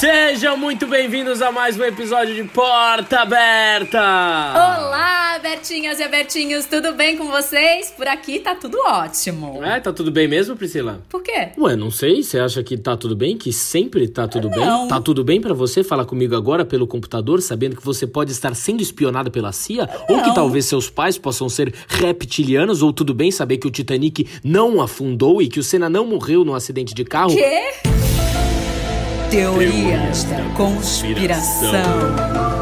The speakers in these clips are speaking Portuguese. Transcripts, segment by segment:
Sejam muito bem-vindos a mais um episódio de Porta Aberta! Olá, Bertinhas e Abertinhos, tudo bem com vocês? Por aqui tá tudo ótimo. É, tá tudo bem mesmo, Priscila? Por quê? Ué, não sei, você acha que tá tudo bem? Que sempre tá tudo não. bem? Tá tudo bem para você falar comigo agora pelo computador, sabendo que você pode estar sendo espionada pela CIA? Não. Ou que talvez seus pais possam ser reptilianos? Ou tudo bem saber que o Titanic não afundou e que o Senna não morreu num acidente de carro? Quê? Teorias da conspiração.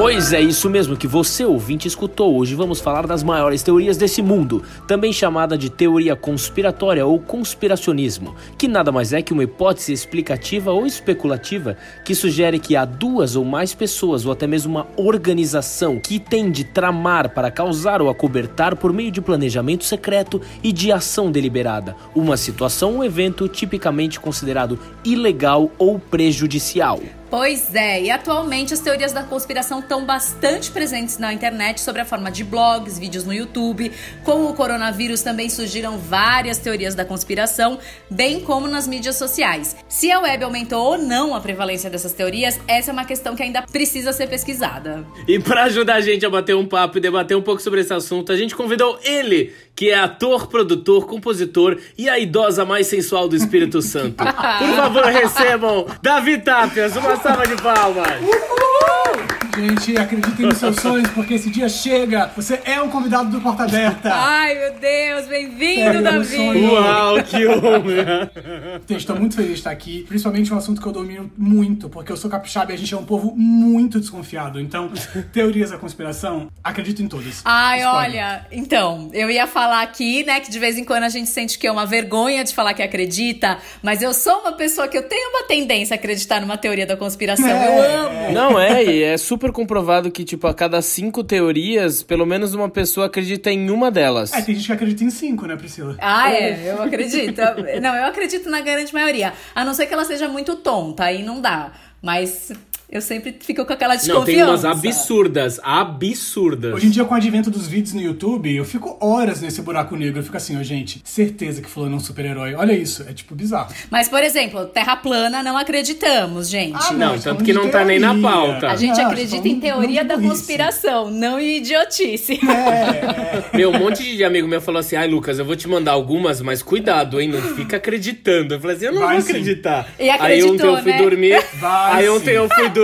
Pois é isso mesmo que você ouvinte escutou. Hoje vamos falar das maiores teorias desse mundo, também chamada de teoria conspiratória ou conspiracionismo, que nada mais é que uma hipótese explicativa ou especulativa que sugere que há duas ou mais pessoas ou até mesmo uma organização que tem de tramar para causar ou acobertar por meio de planejamento secreto e de ação deliberada uma situação ou evento tipicamente considerado ilegal ou prejudicial. Pois é, e atualmente as teorias da conspiração estão bastante presentes na internet sobre a forma de blogs, vídeos no YouTube. Com o coronavírus também surgiram várias teorias da conspiração, bem como nas mídias sociais. Se a web aumentou ou não a prevalência dessas teorias, essa é uma questão que ainda precisa ser pesquisada. E para ajudar a gente a bater um papo e debater um pouco sobre esse assunto, a gente convidou ele, que é ator, produtor, compositor e a idosa mais sensual do Espírito Santo. Por favor, recebam Davi Tapias, uma salva de palmas. Gente, acreditem nos seus sonhos, porque esse dia chega. Você é um convidado do Porta Aberta. Ai, meu Deus, bem-vindo, meu Davi! Uau, que honra! Gente, Estou muito feliz de estar aqui, principalmente um assunto que eu domino muito, porque eu sou capixaba e a gente é um povo muito desconfiado. Então, teorias da conspiração, acredito em todas. Ai, olha, então, eu ia falar aqui, né, que de vez em quando a gente sente que é uma vergonha de falar que acredita, mas eu sou uma pessoa que eu tenho uma tendência a acreditar numa teoria da conspiração. É. Eu amo. Não é, e é super comprovado que, tipo, a cada cinco teorias, pelo menos uma pessoa acredita em uma delas. É, tem gente que acredita em cinco, né, Priscila? Ah, é, eu acredito. Não, eu acredito na grande maioria. A não ser que ela seja muito tonta, aí não dá. Mas eu sempre fico com aquela desconfiança. Não, tem umas absurdas, absurdas. Hoje em dia, com o advento dos vídeos no YouTube, eu fico horas nesse buraco negro. Eu fico assim, ó, gente, certeza que fulano é um super-herói. Olha isso, é tipo bizarro. Mas, por exemplo, Terra plana não acreditamos, gente. Ah, Não, estamos tanto que não tá nem na pauta. A gente Não, acredita em teoria não da conspiração, não em idiotice. É, Meu, um monte de amigo meu falou assim: ai, Lucas, eu vou te mandar algumas, mas cuidado, hein? Não fica acreditando. Eu falei assim: eu não Vai vou sim. acreditar. E aí ontem acreditou, eu fui né? dormir. Vai aí ontem sim. eu fui dormir,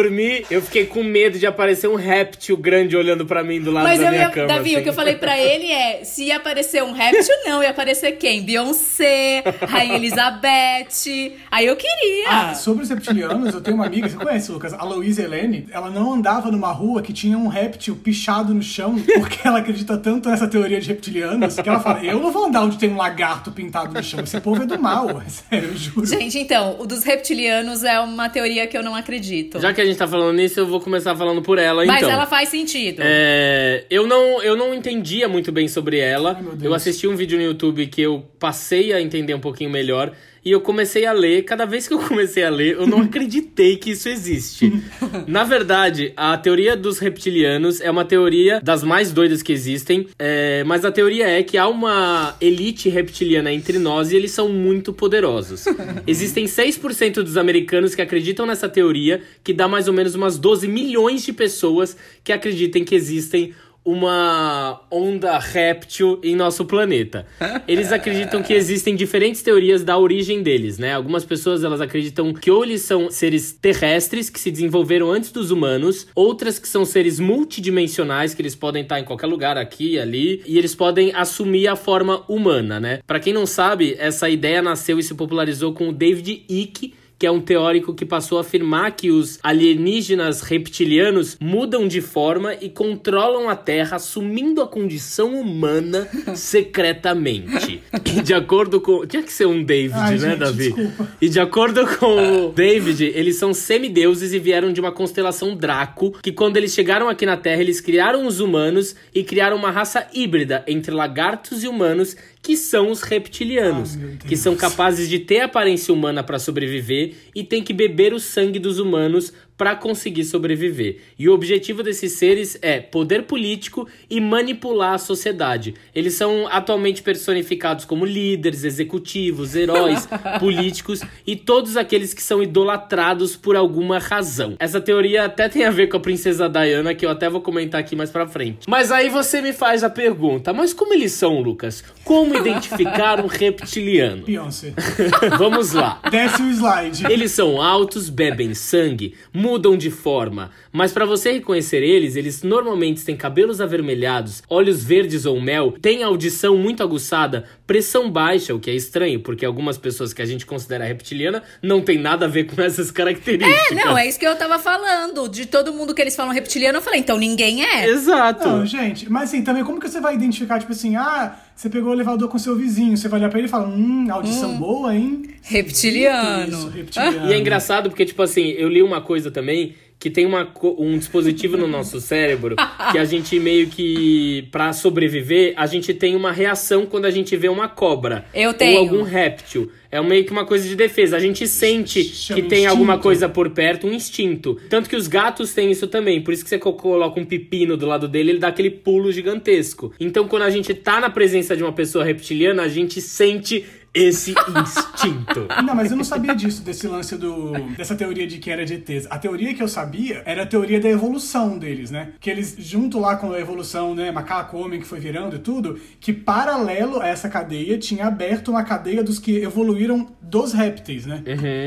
eu fiquei com medo de aparecer um réptil grande olhando pra mim do lado Mas da eu minha ia, cama. Davi, assim. o que eu falei pra ele é: se ia aparecer um réptil, não, ia aparecer quem? Beyoncé, Rainha Elizabeth. Aí eu queria. Ah, sobre os reptilianos, eu tenho uma amiga, você conhece, Lucas? A Louise Helene. Ela não andava numa rua que tinha um réptil pichado no chão, porque ela acredita tanto nessa teoria de reptilianos, que ela fala, eu não vou andar onde tem um lagarto pintado no chão, esse povo é do mal, sério, eu juro. Gente, então, o dos reptilianos é uma teoria que eu não acredito. Já que a gente tá falando nisso, eu vou começar falando por ela, Mas então. ela faz sentido. É, eu, não, eu não entendia muito bem sobre ela. Ai, eu assisti um vídeo no YouTube que eu passei a entender um pouquinho melhor. E eu comecei a ler. Cada vez que eu comecei a ler, eu não acreditei que isso existe. Na verdade, a teoria dos reptilianos é uma teoria das mais doidas que existem. é, mas a teoria é que há uma elite reptiliana entre nós e eles são muito poderosos. Existem 6% dos americanos que acreditam nessa teoria, que dá mais ou menos umas 12 milhões de pessoas que acreditem que existem uma onda réptil em nosso planeta. Eles acreditam que existem diferentes teorias da origem deles, né? Algumas pessoas elas acreditam que ou eles são seres terrestres que se desenvolveram antes dos humanos, outras que são seres multidimensionais que eles podem estar em qualquer lugar aqui, ali, e eles podem assumir a forma humana, né? Para quem não sabe, essa ideia nasceu e se popularizou com o David Icke, que é um teórico que passou a afirmar que os alienígenas reptilianos mudam de forma e controlam a Terra, assumindo a condição humana secretamente. E de acordo com. Tinha que ser um David, Ai, né, gente, Davi? desculpa. E de acordo com o David, eles são semideuses e vieram de uma constelação Draco, que quando eles chegaram aqui na Terra, eles criaram os humanos e criaram uma raça híbrida entre lagartos e humanos, que são os reptilianos, Deus. que são capazes de ter aparência humana para sobreviver e tem que beber o sangue dos humanos para conseguir sobreviver. E o objetivo desses seres é poder político e manipular a sociedade. Eles são atualmente personificados como líderes, executivos, heróis, políticos e todos aqueles que são idolatrados por alguma razão. Essa teoria até tem a ver com a princesa Diana, que eu até vou comentar aqui mais pra frente. Mas aí você me faz a pergunta: mas como eles são, Lucas? Como identificar um reptiliano? Beyoncé. Vamos lá. Desce o slide. Eles são altos, bebem sangue, mudam de forma, mas para você reconhecer eles, eles normalmente têm cabelos avermelhados, olhos verdes ou mel, têm audição muito aguçada, pressão baixa, o que é estranho, porque algumas pessoas que a gente considera reptiliana não tem nada a ver com essas características. É, não, é isso que eu tava falando. De todo mundo que eles falam reptiliano, eu falei, então ninguém é. Exato. Não, gente, mas assim, também como que você vai identificar, tipo assim, ah, você pegou o elevador com seu vizinho, você vai olhar pra ele e fala, hum, audição boa, hein? Reptiliano. Isso, reptiliano. E é engraçado porque, tipo assim, eu li uma coisa também que tem uma, um dispositivo no nosso cérebro que a gente meio que, pra sobreviver, a gente tem uma reação quando a gente vê uma cobra. Eu tenho. Ou algum réptil. É meio que uma coisa de defesa. A gente sente Chama que tem alguma coisa por perto, um instinto. Tanto que os gatos têm isso também. Por isso que você co- coloca um pepino do lado dele, ele dá aquele pulo gigantesco. Então, quando a gente tá na presença de uma pessoa reptiliana, a gente sente esse instinto. Não, mas eu não sabia disso, desse lance do. dessa teoria de que era de ETs. A teoria que eu sabia era a teoria da evolução deles, né? Que eles, junto lá com a evolução, né, macaco, homem que foi virando e tudo, que paralelo a essa cadeia tinha aberto uma cadeia dos que evoluíram dos répteis, né?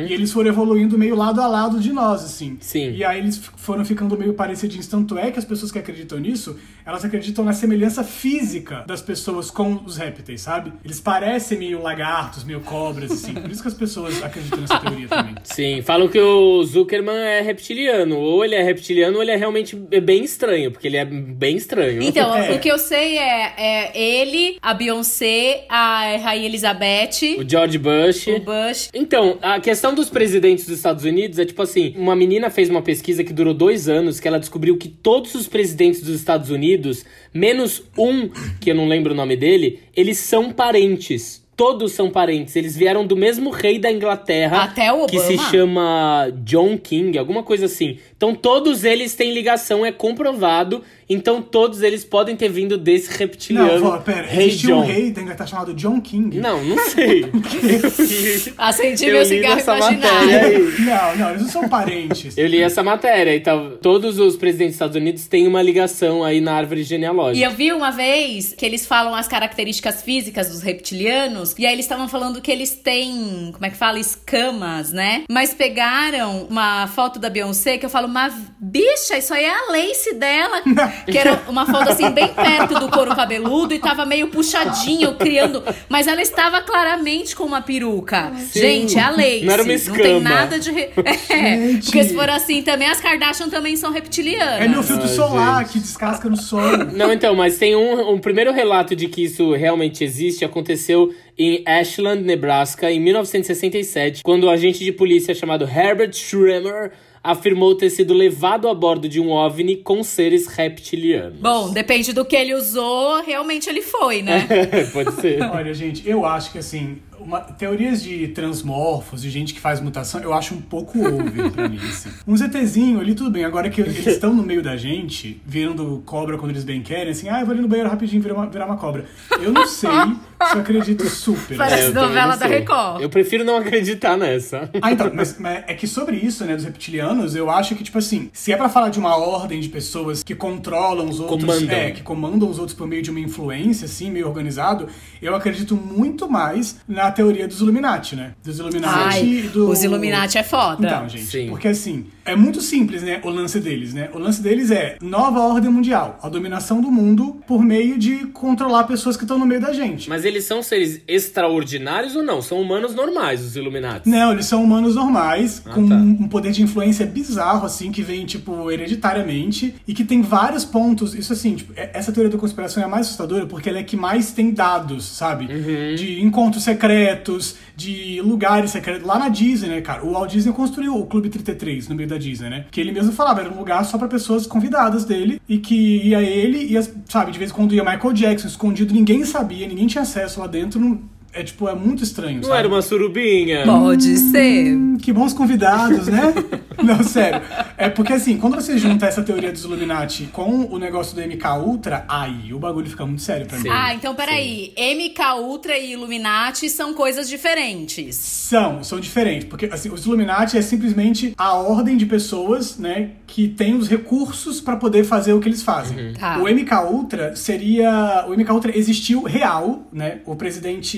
E eles foram evoluindo meio lado a lado de nós, assim. Sim. E aí eles foram ficando meio parecidinhos. Tanto é que as pessoas que acreditam nisso, elas acreditam na semelhança física das pessoas com os répteis, sabe? Eles parecem meio lagartos, meio cobras, assim. Por isso que as pessoas acreditam nessa teoria também. Sim, falam que o Zuckerman é reptiliano. Ou ele é reptiliano ou ele é realmente bem estranho, porque ele é bem estranho. Então, É. o que eu sei é, é ele, a Beyoncé, a Rainha Elizabeth, O George Bush. o Bush. Então, a questão dos presidentes dos Estados Unidos é tipo assim: uma menina fez uma pesquisa que durou dois anos, que ela descobriu que todos os presidentes dos Estados Unidos, menos um, que eu não lembro o nome dele, eles são parentes. Todos são parentes. Eles vieram do mesmo rei da Inglaterra. Até o Que se Obama? chama John King, alguma coisa assim. Então todos eles têm ligação, é comprovado. Então todos eles podem ter vindo desse reptiliano. Não, pera, rei existe um John. rei da Inglaterra chamado John King. Não, não sei. Acendi Eu meu cigarro imaginário. Não, não, eles não são parentes. Eu li essa matéria, então todos os presidentes dos Estados Unidos têm uma ligação aí na árvore E genealógica. eu vi uma vez que eles falam as características físicas dos reptilianos, e aí eles estavam falando que eles têm, como é que fala, escamas, né? Mas pegaram uma foto da Beyoncé que eu falo, mas bicha, isso aí é a lace dela, que era uma foto assim bem perto do couro cabeludo e tava meio puxadinho, criando, mas ela estava claramente com uma peruca. Gente, é a lace. Não era uma tem escama. nada de re... É, porque se for assim também as Kardashian também são reptilianas. É meu filtro Ai, solar gente. que descasca no sol. Não, então, mas tem um, um primeiro relato de que isso realmente existe, aconteceu em Ashland, Nebraska, em 1967, quando o agente de polícia chamado Herbert Schremer afirmou ter sido levado a bordo de um OVNI com seres reptilianos. Bom, depende do que ele usou, realmente ele foi, né? Pode ser. Olha, gente, eu acho que assim, uma- teorias de transmorfos, de gente que faz mutação, eu acho um pouco over pra mim, assim. Um ZTzinho ali, tudo bem. Agora que eles estão no meio da gente, virando cobra quando eles bem querem, assim, ah, eu vou ali no banheiro rapidinho virar uma, virar uma cobra. Eu não sei se eu acredito super. Parece É, novela da. Record. Eu prefiro não acreditar nessa. Ah, então, mas, mas é que sobre isso, né, dos reptilianos, eu acho que, tipo assim, se é pra falar de uma ordem de pessoas que controlam os outros, Comandam. é, que comandam os outros por meio de uma influência, assim, meio organizado, eu acredito muito mais na teoria dos Illuminati, né? Dos Illuminati Ai, e do... os Illuminati é foda. Então, gente, Sim. porque assim, é muito simples, né, o lance deles, né? O lance deles é nova ordem mundial, a dominação do mundo por meio de controlar pessoas que estão no meio da gente. Mas eles são seres extraordinários ou não? São humanos normais, os Illuminati. Não, eles são humanos normais, Ah, com tá. um poder de influência bizarro, assim, que vem, tipo, hereditariamente, e que tem vários pontos. Isso, assim, tipo, é- essa teoria da conspiração é a mais assustadora porque ela é que mais tem dados, sabe? Uhum. De encontros secretos, de lugares secretos. Lá na Disney, né, cara? O Walt Disney construiu o Clube 33 no meio da Disney, né? Que ele mesmo falava, era um lugar só pra pessoas convidadas dele, e que ia ele, e, sabe, de vez em quando ia Michael Jackson, escondido, ninguém sabia, ninguém tinha acesso lá dentro. Não, É tipo, é muito estranho. Não sabe? era uma surubinha? Pode ser. Hum, que bons convidados, né? Não, sério. É porque assim, quando você junta essa teoria dos Illuminati com o negócio do MK Ultra, aí o bagulho fica muito sério pra mim. Sim. Ah, então peraí. MK Ultra e Illuminati são coisas diferentes. São, são diferentes. Porque assim, os Illuminati é simplesmente a ordem de pessoas, né, que tem os recursos pra poder fazer o que eles fazem. Tá. O MK Ultra seria. O MK Ultra existiu real, né? O presidente.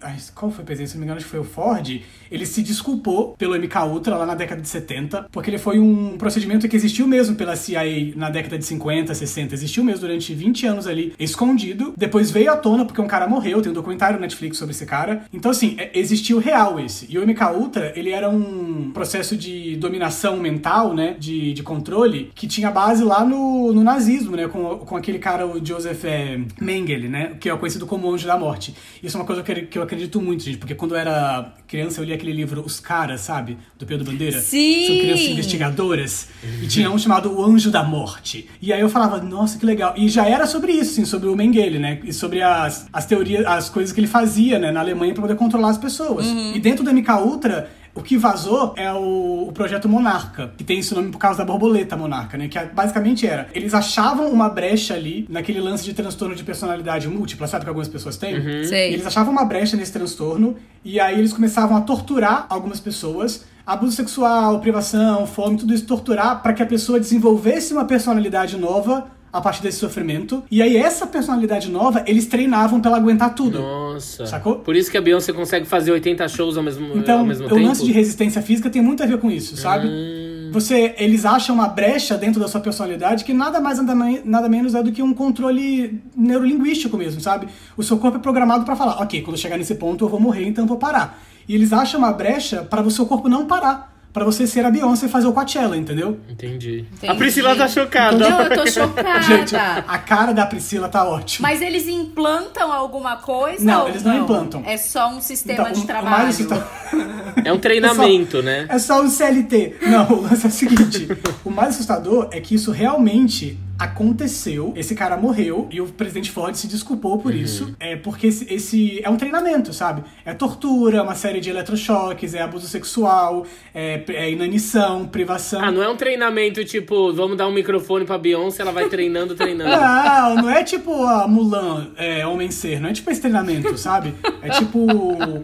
Ai, qual foi o presidente? Se não me engano, acho que foi o Ford. Ele se desculpou pelo MK Ultra lá na década de 70, porque ele foi um procedimento que existiu mesmo pela CIA na década de 50, 60. Existiu mesmo durante 20 anos ali, escondido. Depois veio à tona porque um cara morreu. Tem um documentário no Netflix sobre esse cara. Então, assim, é- existiu real esse. E o MK Ultra, ele era um processo de dominação mental, né? De, de controle, que tinha base lá no, no nazismo, né? Com, com aquele cara, o Joseph é, Mengele, né? Que é conhecido como Anjo da Morte. Isso é uma coisa que que eu acredito muito, gente, porque quando eu era criança eu li aquele livro Os Caras, sabe? Do Pedro Bandeira. Sim! São crianças investigadoras. E tinha um chamado O Anjo da Morte. E aí eu falava, nossa, que legal. E já era sobre isso, assim, sobre o Mengele, né? E sobre as, as teorias, as coisas que ele fazia, né, na Alemanha pra poder controlar as pessoas. E dentro do MK Ultra, o que vazou é o, o projeto Monarca, que tem esse nome por causa da borboleta monarca, né? Que é- basicamente era, eles achavam uma brecha ali naquele lance de transtorno de personalidade múltipla, sabe que algumas pessoas têm? Sei. Eles achavam uma brecha nesse transtorno e aí eles começavam a torturar algumas pessoas, abuso sexual, privação, fome, tudo isso torturar para que a pessoa desenvolvesse uma personalidade nova a partir desse sofrimento. E aí essa personalidade nova, eles treinavam pra ela aguentar tudo. Nossa. Sacou? Por isso que a Beyoncé consegue fazer 80 shows ao mesmo, Então, ao mesmo o tempo. lance de resistência física tem muito a ver com isso, sabe? Hum. Você, eles acham uma brecha dentro da sua personalidade que nada mais nada, nada menos é do que um controle neurolinguístico mesmo, sabe? O seu corpo é programado pra falar, ok, quando chegar nesse ponto eu vou morrer, então eu vou parar. E eles acham uma brecha para o seu corpo não parar, Pra você ser a Beyoncé e fazer o Coachella, entendeu? Entendi. Entendi. A Priscila tá chocada. Não, eu tô chocada. Gente, a cara da Priscila tá ótima. Mas eles implantam alguma coisa? Não, ou eles não implantam. É só um sistema Então, de o trabalho. assusta- É um treinamento, né? É só um CLT. Não, o lance é o seguinte: o mais assustador é que isso realmente aconteceu. Esse cara morreu e o presidente Ford se desculpou por isso. É porque esse, esse é um treinamento, sabe? É tortura, uma série de eletrochoques, é abuso sexual, é, é inanição, privação. Ah, não é um treinamento tipo, vamos dar um microfone pra Beyoncé, ela vai treinando, treinando. Não, não é tipo a Mulan, é, Homem Ser, não é tipo esse treinamento, sabe? É tipo.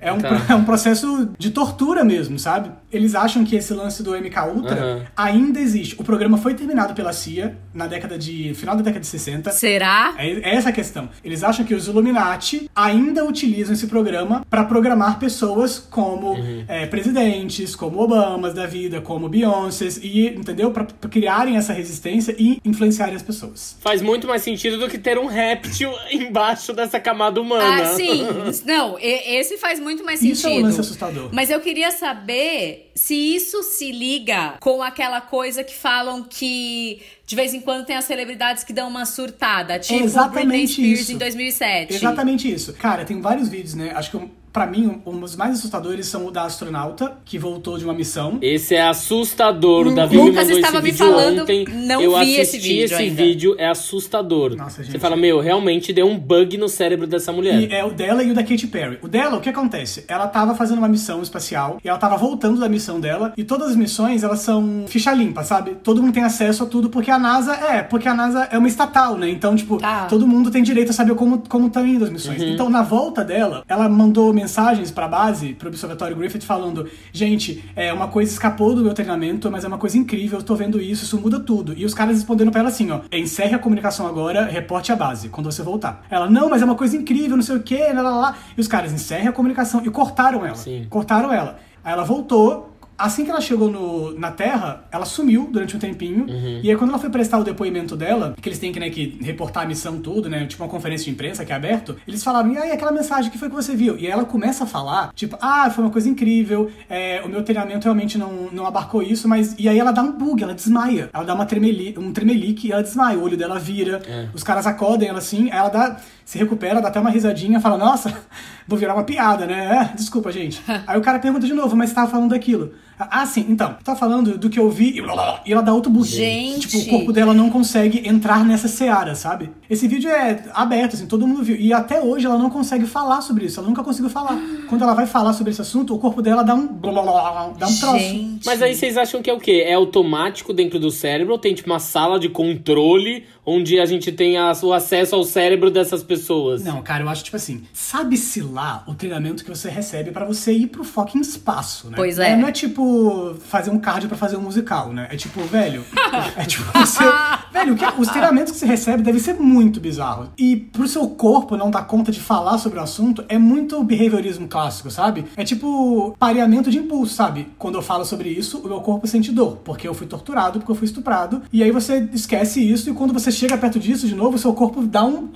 É um, Tá. é um processo de tortura mesmo, sabe? Eles acham que esse lance do MK Ultra Aham. ainda existe. O programa foi terminado pela CIA na década de. final da década de 60. Será? É é essa a questão. Eles acham que os Illuminati ainda utilizam esse programa pra programar pessoas como Uhum. é, presidentes, como Obamas da vida, como Beyoncés, e, entendeu? Pra, pra criarem essa resistência e influenciarem as pessoas. Faz muito mais sentido do que ter um réptil embaixo dessa camada humana. Ah, sim. Não, esse faz muito mais sentido. Isso é um lance assustador. Mas eu queria saber se isso se liga com aquela coisa que falam que de vez em quando tem as celebridades que dão uma surtada, tipo Britney exatamente Spears isso. em 2007. Exatamente isso. Cara, tem vários vídeos, né? Acho que um- pra mim, um dos mais assustadores são o da astronauta, que voltou de uma missão. Esse é assustador. O Davi Lucas me estava me falando, ontem. não eu vi esse assisti vídeo esse ainda. vídeo, é assustador. Nossa, Você gente. fala, meu, realmente deu um bug no cérebro dessa mulher. E é o dela e o da Katy Perry. O dela, o que acontece? Ela tava fazendo uma missão espacial e ela tava voltando da missão dela. E todas as missões, elas são ficha limpa, sabe? Todo mundo tem acesso a tudo porque a NASA é, porque a NASA é uma estatal, né? Então, tipo, Tá. todo mundo tem direito a saber como como estão indo as missões. Então, na volta dela, ela mandou mensagens pra base, pro Observatório Griffith, falando: gente, é uma coisa escapou do meu treinamento, mas é uma coisa incrível, eu tô vendo isso, isso muda tudo. E os caras respondendo pra ela assim: ó, encerre a comunicação agora, reporte a base, quando você voltar. Ela, não, mas é uma coisa incrível, não sei o quê, lá, lá, lá. E os caras encerrem a comunicação e cortaram ela. Sim. Cortaram ela. Aí ela voltou. Assim que ela chegou no, na Terra, ela sumiu durante um tempinho. E aí, quando ela foi prestar o depoimento dela, que eles têm que, né, que reportar a missão, tudo, né? Tipo uma conferência de imprensa que é aberto, eles falaram, e aí, aquela mensagem, que foi que você viu? E aí ela começa a falar, tipo, ah, foi uma coisa incrível, é, o meu treinamento realmente não, não abarcou isso, mas. E aí ela dá um bug, ela desmaia. Ela dá uma tremeli, um tremelique e ela desmaia, o olho dela vira, os caras acodem ela assim, aí ela dá. Se recupera, dá até uma risadinha, fala, nossa, vou virar uma piada, né? É, desculpa, gente. aí o cara pergunta de novo, mas você tava falando daquilo. Ah, sim, então. Tá falando do que eu vi e, blá, blá, e ela dá outro bug. Gente. Tipo, o corpo dela não consegue entrar nessa seara, sabe? Esse vídeo é aberto, assim, todo mundo viu. E até hoje ela não consegue falar sobre isso. Ela nunca conseguiu falar. Quando ela vai falar sobre esse assunto, o corpo dela dá um. blá, blá, blá, dá um troço. Gente. Mas aí vocês acham que é o quê? É automático dentro do cérebro ou tem tipo uma sala de controle onde a gente tem a- o acesso ao cérebro dessas pessoas? Não, cara, eu acho tipo assim, sabe-se lá o treinamento que você recebe pra você ir pro fucking espaço, né? Pois é. Não é tipo fazer um cardio pra fazer um musical, né? É tipo, velho, é tipo você, velho, que- os treinamentos que você recebe devem ser muito bizarros. E pro seu corpo não dar conta de falar sobre o assunto é muito behaviorismo clássico, sabe? É tipo pareamento de impulso, sabe? Quando eu falo sobre isso, o meu corpo sente dor, porque eu fui torturado, porque eu fui estuprado, e aí você esquece isso e quando você chega perto disso de novo, o seu corpo dá um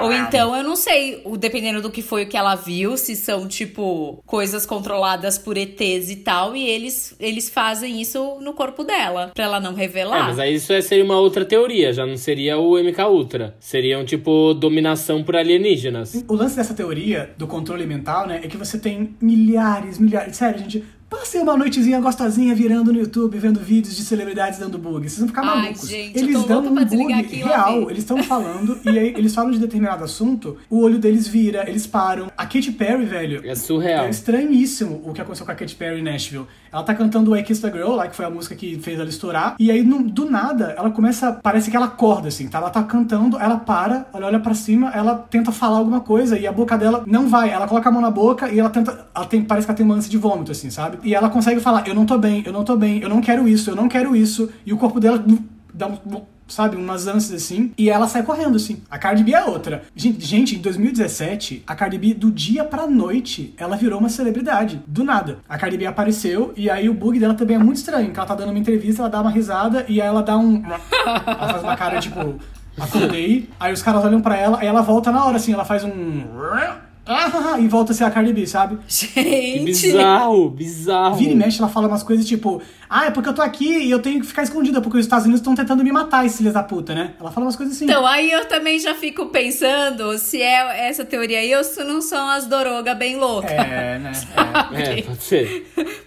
Ou então, eu não sei, dependendo do que foi o que ela viu, se são, tipo, coisas controladas por ETs e tal, e eles, eles fazem isso no corpo dela, pra ela não É, revelar. mas aí isso é- seria uma outra teoria, já não seria o MK Ultra. Seriam, tipo, dominação por alienígenas. O lance dessa teoria do controle mental, né, é que você tem milhares, milhares. Sério, gente. Passei uma noitezinha gostosinha virando no YouTube, vendo vídeos de celebridades dando bug. Vocês vão ficar Ai, malucos. gente, eles dão um bug real. Eles estão falando, e aí eles falam de determinado assunto, o olho deles vira, eles param. A Katy Perry, velho. É surreal. É estranhíssimo o que aconteceu com a Katy Perry em Nashville. Ela tá cantando I Kiss the Girl, lá, que foi a música que fez ela estourar. E aí, no- do nada, ela começa. Parece que ela acorda, assim, tá? Ela tá cantando, ela para, ela olha pra cima, ela tenta falar alguma coisa e a boca dela não vai. Ela coloca a mão na boca e ela tenta. Ela tem, parece que ela tem uma ânsia de vômito, assim, sabe? E ela consegue falar: Eu não tô bem, eu não tô bem, eu não quero isso, eu não quero isso. E o corpo dela dá sabe, umas ânsias assim, e ela sai correndo assim. A Cardi B é outra. Gente, gente, em 2017, a Cardi B do dia pra noite, ela virou uma celebridade, do nada. A Cardi B apareceu e aí o bug dela também é muito estranho, que ela tá dando uma entrevista, ela dá uma risada e aí ela dá um ela faz uma cara tipo acordei, aí os caras olham pra ela, aí ela volta na hora assim, ela faz um ah, e volta a ser a Cardi B, sabe? Que Gente! bizarro, bizarro. Vira e mexe, ela fala umas coisas tipo, ah, é porque eu tô aqui e eu tenho que ficar escondida, porque os Estados Unidos estão tentando me matar, esses filhos da puta, né? Ela fala umas coisas assim. Então, aí eu também já fico pensando se é essa teoria aí ou se não são as Doroga bem loucas. É, né? É, pode ser.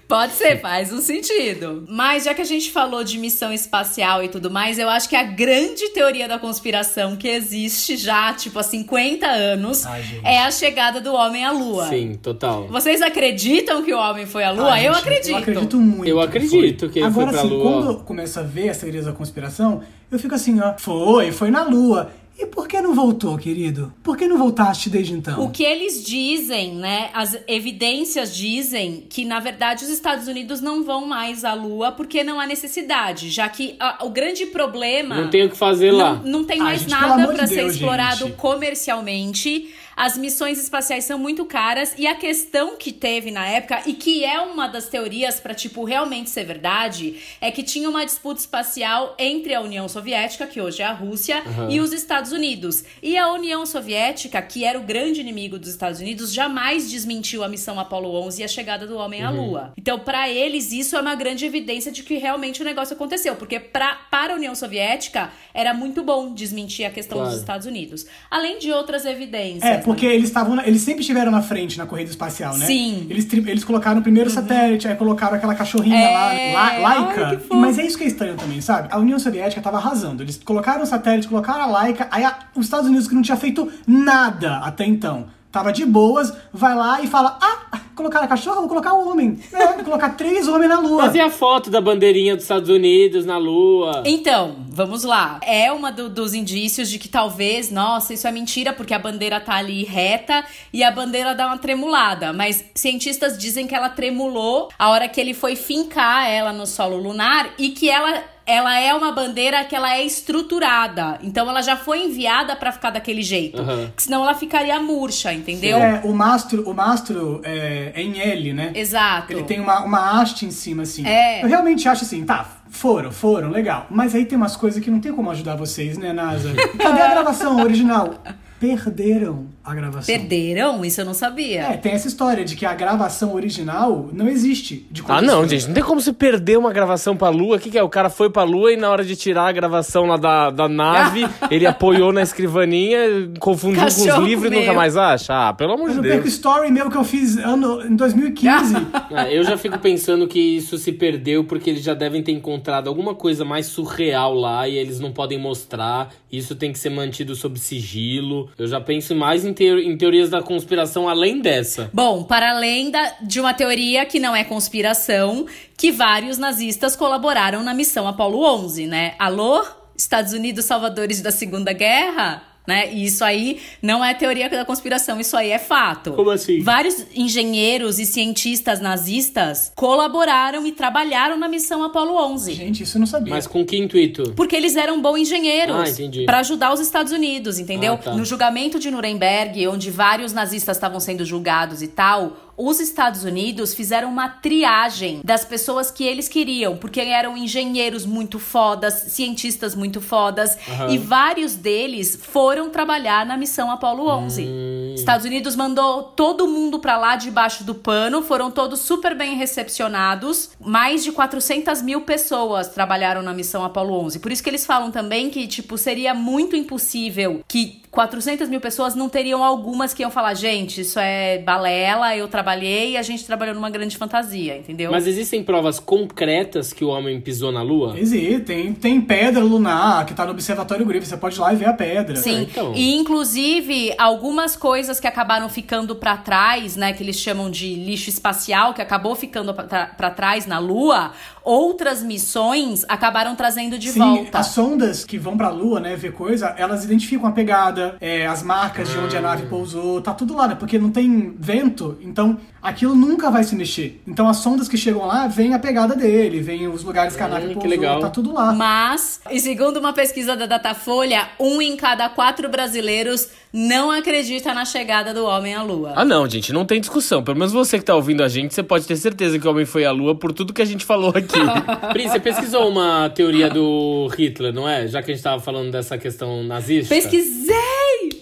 Pode ser, faz um sentido. Mas já que a gente falou de missão espacial e tudo mais, eu acho que a grande teoria da conspiração que existe já, tipo, há 50 anos Ai, é a chegada do homem à Lua. Sim, total. Vocês acreditam que o homem foi à Lua? Ah, eu gente, acredito. Eu acredito muito. Eu que acredito foi. que ele Agora, foi pra assim, Lua. quando eu começo a ver as teorias da conspiração, eu fico assim, ó. Foi, foi na Lua. E por que não voltou, querido? Por que não voltaste desde então? O que eles dizem, né? As evidências dizem que, na verdade, os Estados Unidos não vão mais à Lua porque não há necessidade, já que a- o grande problema. Não tem o que fazer lá. Não, não tem Ah, mais gente, nada pra de ser Deus, explorado gente. comercialmente. As missões espaciais são muito caras e a questão que teve na época e que é uma das teorias pra tipo realmente ser verdade é que tinha uma disputa espacial entre a União Soviética, que hoje é a Rússia, Aham. e os Estados Unidos. E a União Soviética, que era o grande inimigo dos Estados Unidos, jamais desmentiu a missão Apollo 11 e a chegada do homem à Lua. Então, pra eles, isso é uma grande evidência de que realmente o negócio aconteceu, porque pra, para a União Soviética era muito bom desmentir a questão Claro. dos Estados Unidos. Além de outras evidências. É? Porque eles estavam. Eles sempre estiveram na frente na corrida espacial, né? Sim. Eles, eles colocaram o primeiro satélite, aí colocaram aquela cachorrinha É, lá, La- Laika. ai. Mas é isso que é estranho também, sabe? A União Soviética tava arrasando. Eles colocaram o satélite, colocaram a Laika, aí a- os Estados Unidos, que não tinha feito nada até então, tava de boas, vai lá e fala: Ah, colocaram a cachorra, vou colocar um homem. É, vou colocar três homens na lua. Fazer a foto da bandeirinha dos Estados Unidos na Lua. Então, vamos lá. É uma do- dos indícios de que talvez, nossa, isso é mentira, porque a bandeira tá ali reta e a bandeira dá uma tremulada. Mas cientistas dizem que ela tremulou a hora que ele foi fincar ela no solo lunar e que ela. Ela é uma bandeira que ela é estruturada. Então ela já foi enviada pra ficar daquele jeito. Que senão ela ficaria murcha, entendeu? É, o mastro, o mastro é, é em L, né? Exato. Ele tem uma, uma haste em cima, assim. É. Eu realmente acho assim, tá, foram, foram, legal. Mas aí tem umas coisas que não tem como ajudar vocês, né, NASA? Cadê a gravação original? Perderam a gravação. Perderam? Isso eu não sabia. É, tem essa história de que a gravação original não existe. De ah, não, gente. Não tem como se perder uma gravação pra Lua. O que, que é? O cara foi pra Lua e na hora de tirar a gravação lá da, da nave, ele apoiou na escrivaninha, confundiu Cachorro com os livros meu. e nunca mais acha? Ah, pelo amor de Deus. Eu perco story meu que eu fiz ano, em 2015. ah, eu já fico pensando que isso se perdeu porque eles já devem ter encontrado alguma coisa mais surreal lá e eles não podem mostrar. Isso tem que ser mantido sob sigilo. Eu já penso mais em, teo em teorias da conspiração além dessa. Bom, para além da, de uma teoria que não é conspiração, que vários nazistas colaboraram na missão Apollo 11, né? Alô? Estados Unidos salvadores da Segunda Guerra? Né? E isso aí não é teoria da conspiração, isso aí é fato. Como assim? Vários engenheiros e cientistas nazistas colaboraram e trabalharam na missão Apollo 11. Gente, isso eu não sabia. Mas com que intuito? Porque eles eram bons engenheiros. Ah, entendi. Para ajudar os Estados Unidos, entendeu? Ah, tá. No julgamento de Nuremberg, onde vários nazistas estavam sendo julgados e tal, os Estados Unidos fizeram uma triagem das pessoas que eles queriam, porque eram engenheiros muito fodas, cientistas muito fodas, uhum. e vários deles foram trabalhar na missão Apollo 11. Hum. Estados Unidos mandou todo mundo para lá debaixo do pano, foram todos super bem recepcionados. Mais de 400 mil pessoas trabalharam na missão Apollo 11. Por isso que eles falam também que, tipo, seria muito impossível que 400 mil pessoas não teriam algumas que iam falar, gente, isso é balela, eu trabalhei e a gente trabalhou numa grande fantasia, entendeu? Mas existem provas concretas que o homem pisou na Lua? Existem. Tem pedra lunar que tá no Observatório Griffith, você pode ir lá e ver a pedra. Sim, é, então. e inclusive algumas coisas que acabaram ficando para trás, né, que eles chamam de lixo espacial, que acabou ficando para trás na Lua, outras missões acabaram trazendo de Sim, volta. as sondas que vão pra Lua, né, ver coisa, elas identificam a pegada, é, as marcas de onde a nave ah. pousou, tá tudo lá, né, porque não tem vento, então aquilo nunca vai se mexer. Então as sondas que chegam lá, vem a pegada dele, vem os lugares que a nave pousou, legal. tá tudo lá. Mas, e segundo uma pesquisa da Datafolha, um em cada quatro brasileiros não acredita na chegada do homem à Lua. Ah não, gente, não tem discussão. Pelo menos você que tá ouvindo a gente, você pode ter certeza que o homem foi à Lua por tudo que a gente falou aqui. Pri, você pesquisou uma teoria do Hitler, não é? Já que a gente tava falando dessa questão nazista. Pesquisei!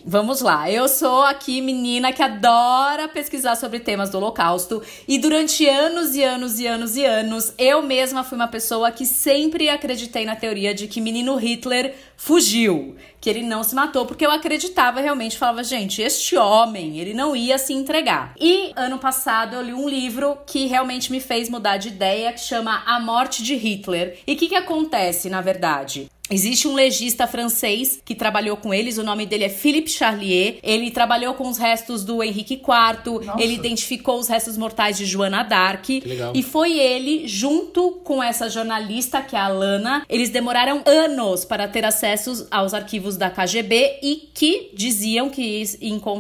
Vamos lá, eu sou aqui menina que adora pesquisar sobre temas do Holocausto e durante anos e anos e anos e anos eu mesma fui uma pessoa que sempre acreditei na teoria de que menino Hitler fugiu, que ele não se matou, porque eu acreditava realmente, falava, gente, este homem, ele não ia se entregar. E ano passado eu li um livro que realmente me fez mudar de ideia, que chama A Morte de Hitler. E o que, que acontece, na verdade? Existe um legista francês que trabalhou com eles, o nome dele é Philippe Charlier. Ele trabalhou com os restos do Henrique IV, Nossa. ele identificou os restos mortais de Joana d'Arc. E foi ele, junto com essa jornalista, que é a Alana, eles demoraram anos para ter acesso aos arquivos da KGB e que diziam que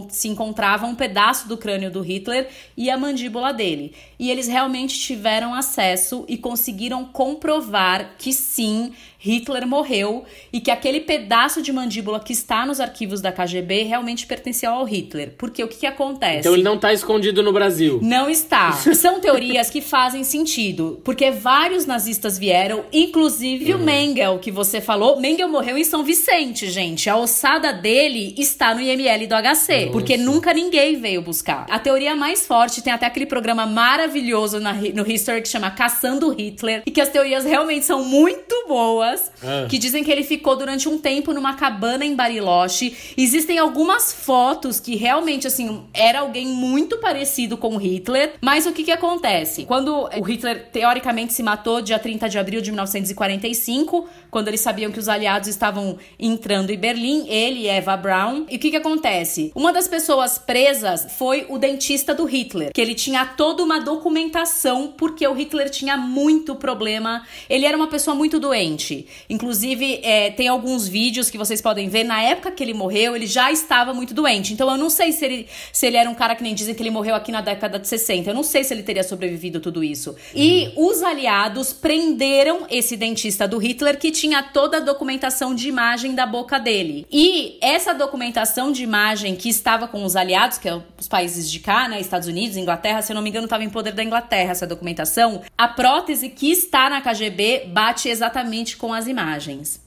se encontrava um pedaço do crânio do Hitler e a mandíbula dele. E eles realmente tiveram acesso e conseguiram comprovar que sim, Hitler morreu e que aquele pedaço de mandíbula que está nos arquivos da KGB realmente pertenceu ao Hitler. Porque o que, que acontece? Então ele não está escondido no Brasil. Não está. São teorias que fazem sentido, porque vários nazistas vieram, inclusive uhum. o Mengel, que você falou. Mengel morreu em São Vicente, gente. A ossada dele está no IML do HC, Nossa. porque nunca ninguém veio buscar. A teoria mais forte tem até aquele programa maravilhoso na, no History que chama Caçando Hitler, e que as teorias realmente são muito boas pessoas ah. que dizem que ele ficou durante um tempo numa cabana em Bariloche. Existem algumas fotos que realmente, assim, era alguém muito parecido com Hitler. Mas o que que acontece? Quando o Hitler teoricamente se matou dia 30 de abril de 1945, quando eles sabiam que os aliados estavam entrando em Berlim, ele e Eva Braun. E o que que acontece? Uma das pessoas presas foi o dentista do Hitler, que ele tinha toda uma documentação porque o Hitler tinha muito problema. Ele era uma pessoa muito doente. Inclusive, é, tem alguns vídeos que vocês podem ver. Na época que ele morreu, ele já estava muito doente. Então, eu não sei se ele, se ele era um cara que nem dizem que ele morreu aqui na década de 60. Eu não sei se ele teria sobrevivido tudo isso. E uhum. os aliados prenderam esse dentista do Hitler que tinha toda a documentação de imagem da boca dele. E essa documentação de imagem que estava com os aliados, que é os países de cá, né? Estados Unidos, Inglaterra, se eu não me engano, estava em poder da Inglaterra essa documentação. A prótese que está na KGB bate exatamente com as imagens.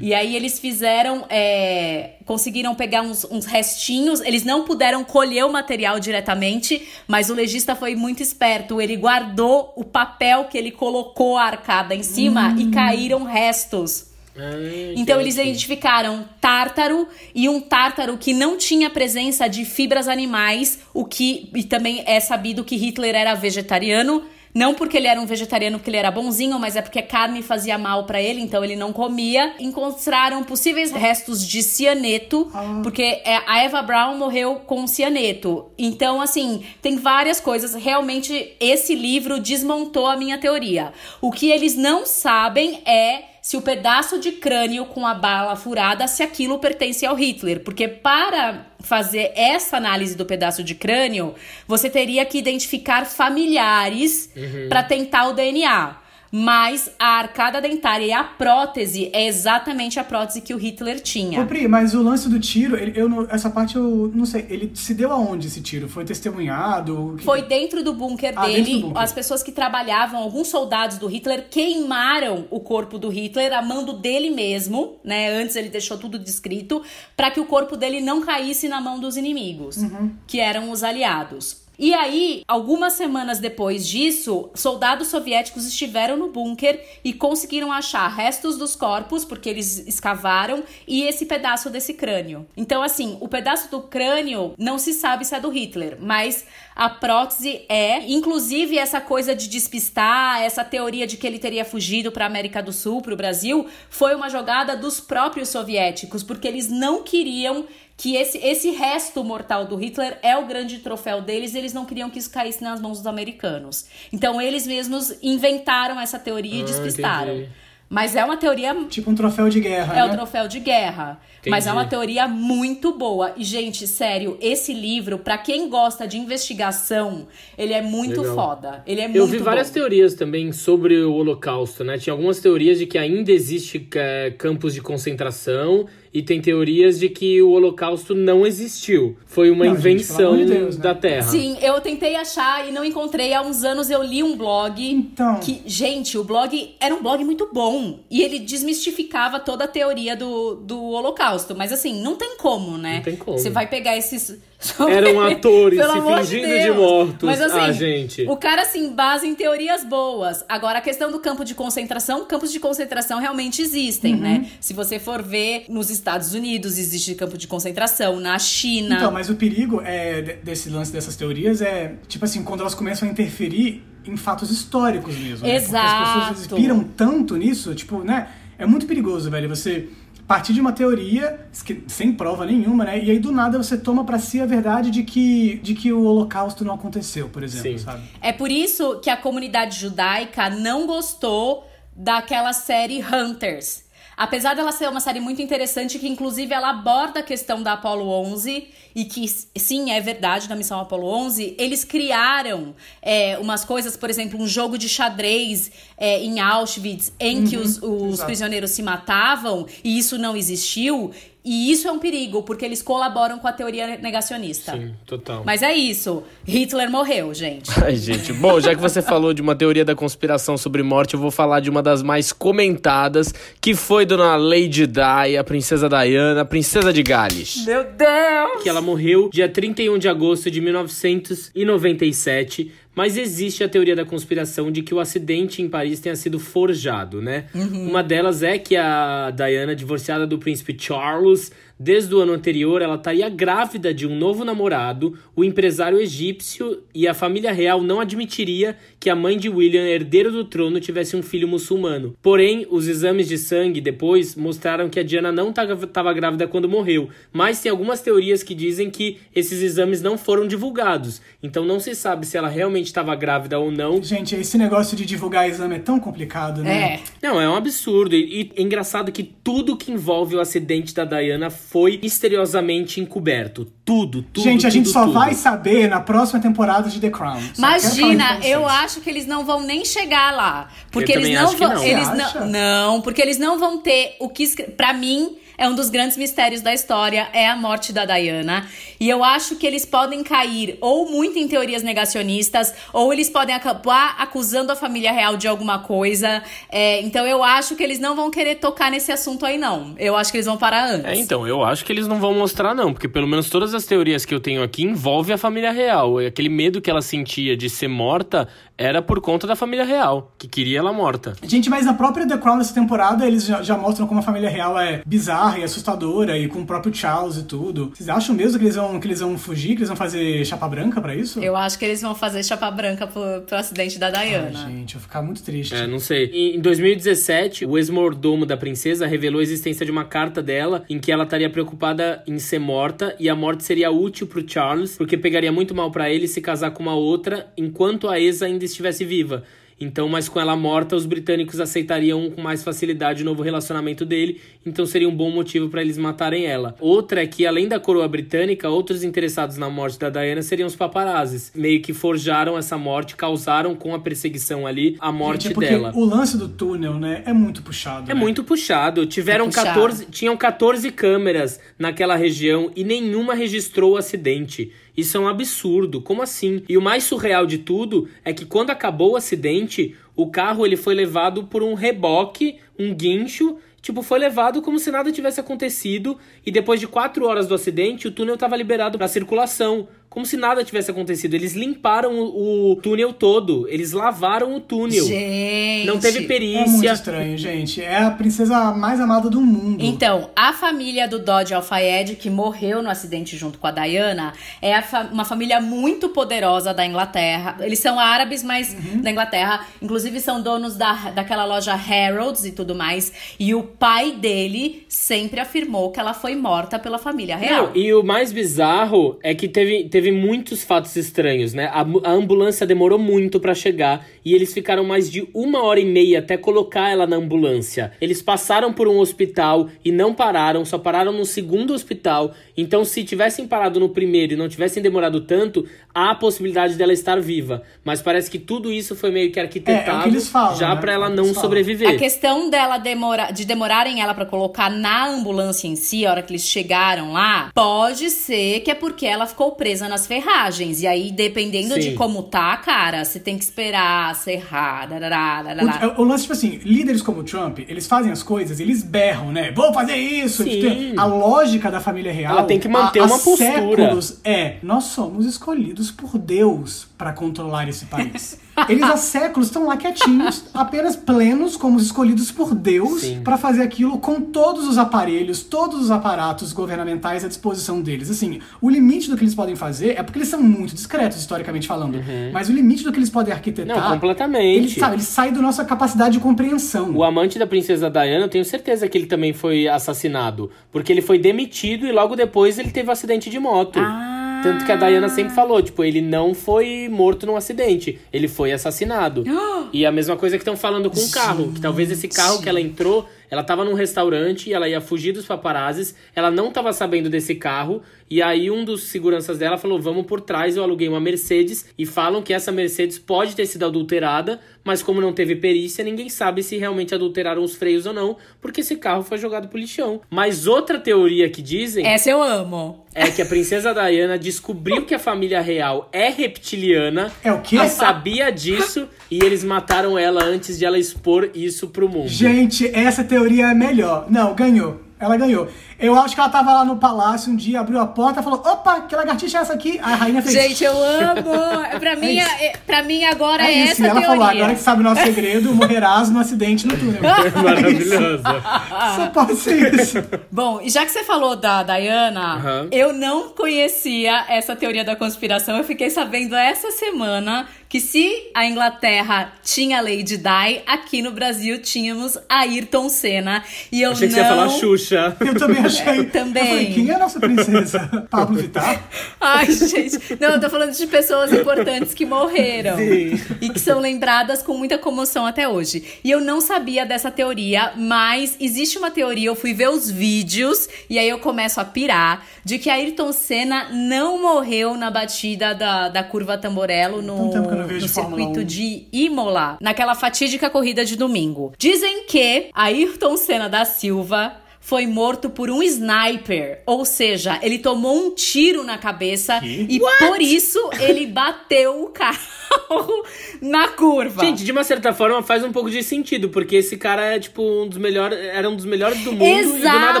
E aí eles fizeram. é, conseguiram pegar uns, uns restinhos. Eles não puderam colher o material diretamente, mas o legista foi muito esperto. Ele guardou o papel que ele colocou a arcada em cima e caíram restos. Que Então eles identificaram tártaro e um tártaro que não tinha presença de fibras animais, o que e também é sabido que Hitler era vegetariano. Não porque ele era um vegetariano porque ele era bonzinho, mas é porque carne fazia mal pra ele, então ele não comia. Encontraram possíveis restos de cianeto, porque é, a Eva Brown morreu com cianeto. Então, assim, tem várias coisas. Realmente, esse livro desmontou a minha teoria. O que eles não sabem é se o pedaço de crânio com a bala furada, se aquilo pertence ao Hitler. Porque para fazer essa análise do pedaço de crânio, você teria que identificar familiares para tentar o DNA. Mas a arcada dentária e a prótese é exatamente a prótese que o Hitler Ô, tinha. Pri, mas o lance do tiro, ele- eu essa parte eu não sei. Ele se deu aonde esse tiro? Foi testemunhado? Foi dentro do bunker Ah, dele. do bunker. As pessoas que trabalhavam, alguns soldados do Hitler, queimaram o corpo do Hitler a mando dele mesmo, né? Antes ele deixou tudo descrito, para que o corpo dele não caísse na mão dos inimigos, Uhum. que eram os aliados. E aí, algumas semanas depois disso, soldados soviéticos estiveram no bunker e conseguiram achar restos dos corpos, porque eles escavaram, e esse pedaço desse crânio. Então, assim, o pedaço do crânio não se sabe se é do Hitler, mas a prótese é. Inclusive, essa coisa de despistar, essa teoria de que ele teria fugido para América do Sul, para o Brasil, foi uma jogada dos próprios soviéticos, porque eles não queriam que esse, esse resto mortal do Hitler é o grande troféu deles e eles não queriam que isso caísse nas mãos dos americanos. Então eles mesmos inventaram essa teoria e Ah, despistaram. entendi. Mas é uma teoria Tipo um troféu de guerra, é o né? troféu de guerra. Mas é Entendi. uma teoria muito boa. E, gente, sério, esse livro, pra quem gosta de investigação, ele é muito Legal. foda. Ele é muito Eu vi várias bom. teorias também sobre o Holocausto, né? Tinha algumas teorias de que ainda existe é, campos de concentração e tem teorias de que o Holocausto não existiu. Foi uma Não, gente, invenção amor de Deus, né? da Terra. Sim, eu tentei achar e não encontrei. Há uns anos eu li um blog. Então. Que, gente, o blog era um blog muito bom. E ele desmistificava toda a teoria do, do Holocausto. Mas assim, não tem como, né? Não tem como. Você vai pegar esses. Eram atores se fingindo de, de mortos. Mas assim, Ah, gente. o cara se embasa em teorias boas. Agora, a questão do campo de concentração, campos de concentração realmente existem, Uhum. né? Se você for ver, nos Estados Unidos existe campo de concentração, na China. Então, mas o perigo é, de- desse lance dessas teorias é, tipo assim, quando elas começam a interferir em fatos históricos mesmo. né? Porque as Exato. pessoas inspiram tanto nisso, tipo, né? É muito perigoso, velho. Você partir de uma teoria que- sem prova nenhuma, né? E aí do nada você toma pra si a verdade de que, de que o holocausto não aconteceu, por exemplo, Sim. sabe? É por isso que a comunidade judaica não gostou daquela série Hunters. Apesar dela ser uma série muito interessante, que inclusive ela aborda a questão da Apollo 11, e que sim, é verdade, da missão Apollo 11, eles criaram é, umas coisas, por exemplo, um jogo de xadrez é, em Auschwitz, em que os, os prisioneiros se matavam, e isso não existiu. E isso é um perigo, porque eles colaboram com a teoria negacionista. Sim, total. Mas é isso. Hitler morreu, gente. Ai, gente. Bom, já que você falou de uma teoria da conspiração sobre morte, eu vou falar de uma das mais comentadas, que foi Dona Lady Di, a princesa Diana, a princesa de Gales. Meu Deus! Que ela morreu dia 31 de agosto de 1997, mas existe a teoria da conspiração de que o acidente em Paris tenha sido forjado, né? Uma delas é que a Diana, divorciada do príncipe Charles, desde o ano anterior, ela estaria grávida de um novo namorado, o empresário egípcio, e a família real não admitiria que a mãe de William, herdeiro do trono, tivesse um filho muçulmano. Porém, os exames de sangue depois mostraram que a Diana não estava grávida quando morreu, mas tem algumas teorias que dizem que esses exames não foram divulgados. Então não se sabe se ela realmente estava grávida ou não. Gente, esse negócio de divulgar exame é tão complicado, né? É. Não, é um absurdo. E, e é engraçado que tudo que envolve o acidente da Diana foi misteriosamente encoberto. Tudo, tudo. Gente, a gente tudo, só tudo. vai saber na próxima temporada de The Crown. Só Imagina, eu acho que eles não vão nem chegar lá. Porque Eu eles não acho que vão. não. Eles Você acha? não, não, porque eles não vão ter o que escre- Pra mim, é um dos grandes mistérios da história, é a morte da Diana. E eu acho que eles podem cair ou muito em teorias negacionistas, ou eles podem acabar acusando a família real de alguma coisa. É, então eu acho que eles não vão querer tocar nesse assunto aí, não. Eu acho que eles vão parar antes. É, então, eu acho que eles não vão mostrar, não, porque pelo menos todas as teorias que eu tenho aqui envolvem a família real. E aquele medo que ela sentia de ser morta era por conta da família real, que queria ela morta. Gente, mas na própria The Crown dessa temporada, eles já, já mostram como a família real é bizarra e assustadora, e com o próprio Charles e tudo. Vocês acham mesmo que eles vão, que eles vão fugir, que eles vão fazer chapa branca pra isso? Eu acho que eles vão fazer chapa branca pro, pro acidente da Ai, Diana. gente, eu vou ficar muito triste. É, não sei. Em em 2017, o ex-mordomo da princesa revelou a existência de uma carta dela em que ela estaria preocupada em ser morta e a morte seria útil pro Charles, porque pegaria muito mal pra ele se casar com uma outra enquanto a ex ainda estivesse viva. Então, mas com ela morta, os britânicos aceitariam com mais facilidade o novo relacionamento dele, então seria um bom motivo pra eles matarem ela. Outra é que, além da coroa britânica, outros interessados na morte da Diana seriam os paparazzis. Meio que forjaram essa morte, causaram com a perseguição ali a morte Gente, é porque dela. o lance do túnel, né, é muito puxado. É né? muito puxado. Tiveram É puxado. 14, tinham 14 câmeras naquela região e nenhuma registrou o acidente. Isso é um absurdo. Como assim? E o mais surreal de tudo é que quando acabou o acidente, o carro ele foi levado por um reboque, um guincho, tipo foi levado como se nada tivesse acontecido. E depois de quatro horas do acidente, o túnel estava liberado para circulação. Como se nada tivesse acontecido. Eles limparam o, o túnel todo. Eles lavaram o túnel. Gente. Não teve É muito perícia. estranho, gente. É a princesa mais amada do mundo. Então, a família do Dodge Al-Fayed, que morreu no acidente junto com a Diana, é a fa- uma família muito poderosa da Inglaterra. Eles são árabes, mas Uhum. da Inglaterra. Inclusive, são donos da, daquela loja Harrods e tudo mais. E o pai dele sempre afirmou que ela foi morta pela família real. Não, e o mais bizarro é que teve, teve muitos fatos estranhos, né? A, a ambulância demorou muito pra chegar e eles ficaram mais de uma hora e meia até colocar ela na ambulância. Eles passaram por um hospital e não pararam, só pararam no segundo hospital. Então, se tivessem parado no primeiro e não tivessem demorado tanto, há a possibilidade dela estar viva. Mas parece que tudo isso foi meio que arquitetado É, é que eles falam, já né? pra ela É não eles falam. sobreviver. A questão dela demora, de demorarem ela pra colocar na ambulância em si, a hora que eles chegaram lá, pode ser que é porque ela ficou presa nas ferragens. E aí, dependendo Sim. de como tá, cara, você tem que esperar, serrar, darará, darará. O, o lance, tipo assim, líderes como o Trump, eles fazem as coisas, eles berram, né? Vou fazer isso! Tipo, A lógica da família real. Ela tem que manter há- há uma postura. séculos é: nós somos escolhidos por Deus pra controlar esse país. Eles há séculos estão lá quietinhos, apenas plenos, como os escolhidos por Deus, pra fazer aquilo com todos os aparelhos, todos os aparatos governamentais à disposição deles. Assim, o limite do que eles podem fazer é porque eles são muito discretos, historicamente falando. Mas o limite do que eles podem arquitetar. Uhum. Não, completamente. Ele, sabe, ele sai da nossa capacidade de compreensão. O amante da princesa Diana, eu tenho certeza que ele também foi assassinado. Porque ele foi demitido e logo depois ele teve um acidente de moto. Ah. Tanto que a Diana sempre falou, tipo, ele não foi morto num acidente, ele foi assassinado. e a mesma coisa que estão falando com o carro, que talvez esse carro que ela entrou, ela tava num restaurante e ela ia fugir dos paparazzis, ela não tava sabendo desse carro, e aí um dos seguranças dela falou: "Vamos por trás, eu aluguei uma Mercedes" e falam que essa Mercedes pode ter sido adulterada, mas como não teve perícia, ninguém sabe se realmente adulteraram os freios ou não, porque esse carro foi jogado pro lixão. Mas outra teoria que dizem Essa eu amo. é que a princesa Diana descobriu que a família real é reptiliana. É o quê? E sabia disso e eles mataram ela antes de ela expor isso pro mundo. Gente, essa teoria é melhor. Não, ganhou. Ela ganhou. Eu acho que ela tava lá no palácio um dia, abriu a porta e falou: opa, que lagartixa é essa aqui? A rainha fez. Gente, eu amo. Pra mim, é, pra mim agora é é, isso. essa E ela teoria. falou: agora que sabe o nosso segredo, morrerás no acidente no túnel. Maravilhosa. Só pode ser isso. Bom, e já que você falou da Diana, Aham. eu não conhecia essa teoria da conspiração. Eu fiquei sabendo essa semana que se a Inglaterra tinha Lady Di, aqui no Brasil tínhamos Ayrton Senna. E eu Achei não... que você ia falar Xuxa. Eu também achei. Eu também. Eu falei, quem é a nossa princesa? Pablo Vittar? Ai, gente. Não, eu tô falando de pessoas importantes que morreram. Sim. E que são lembradas com muita comoção até hoje. E eu não sabia dessa teoria, mas existe uma teoria, eu fui ver os vídeos e aí eu começo a pirar, de que Ayrton Senna não morreu na batida da, da curva Tamborello no, Vejo no circuito 1. de Imola, naquela fatídica corrida de domingo. Dizem que Ayrton Senna da Silva foi morto por um sniper, ou seja, ele tomou um tiro na cabeça Que? e por isso ele bateu o carro na curva. Gente, de uma certa forma faz um pouco de sentido, porque esse cara é tipo um dos melhores, era um dos melhores do mundo Exato, e do nada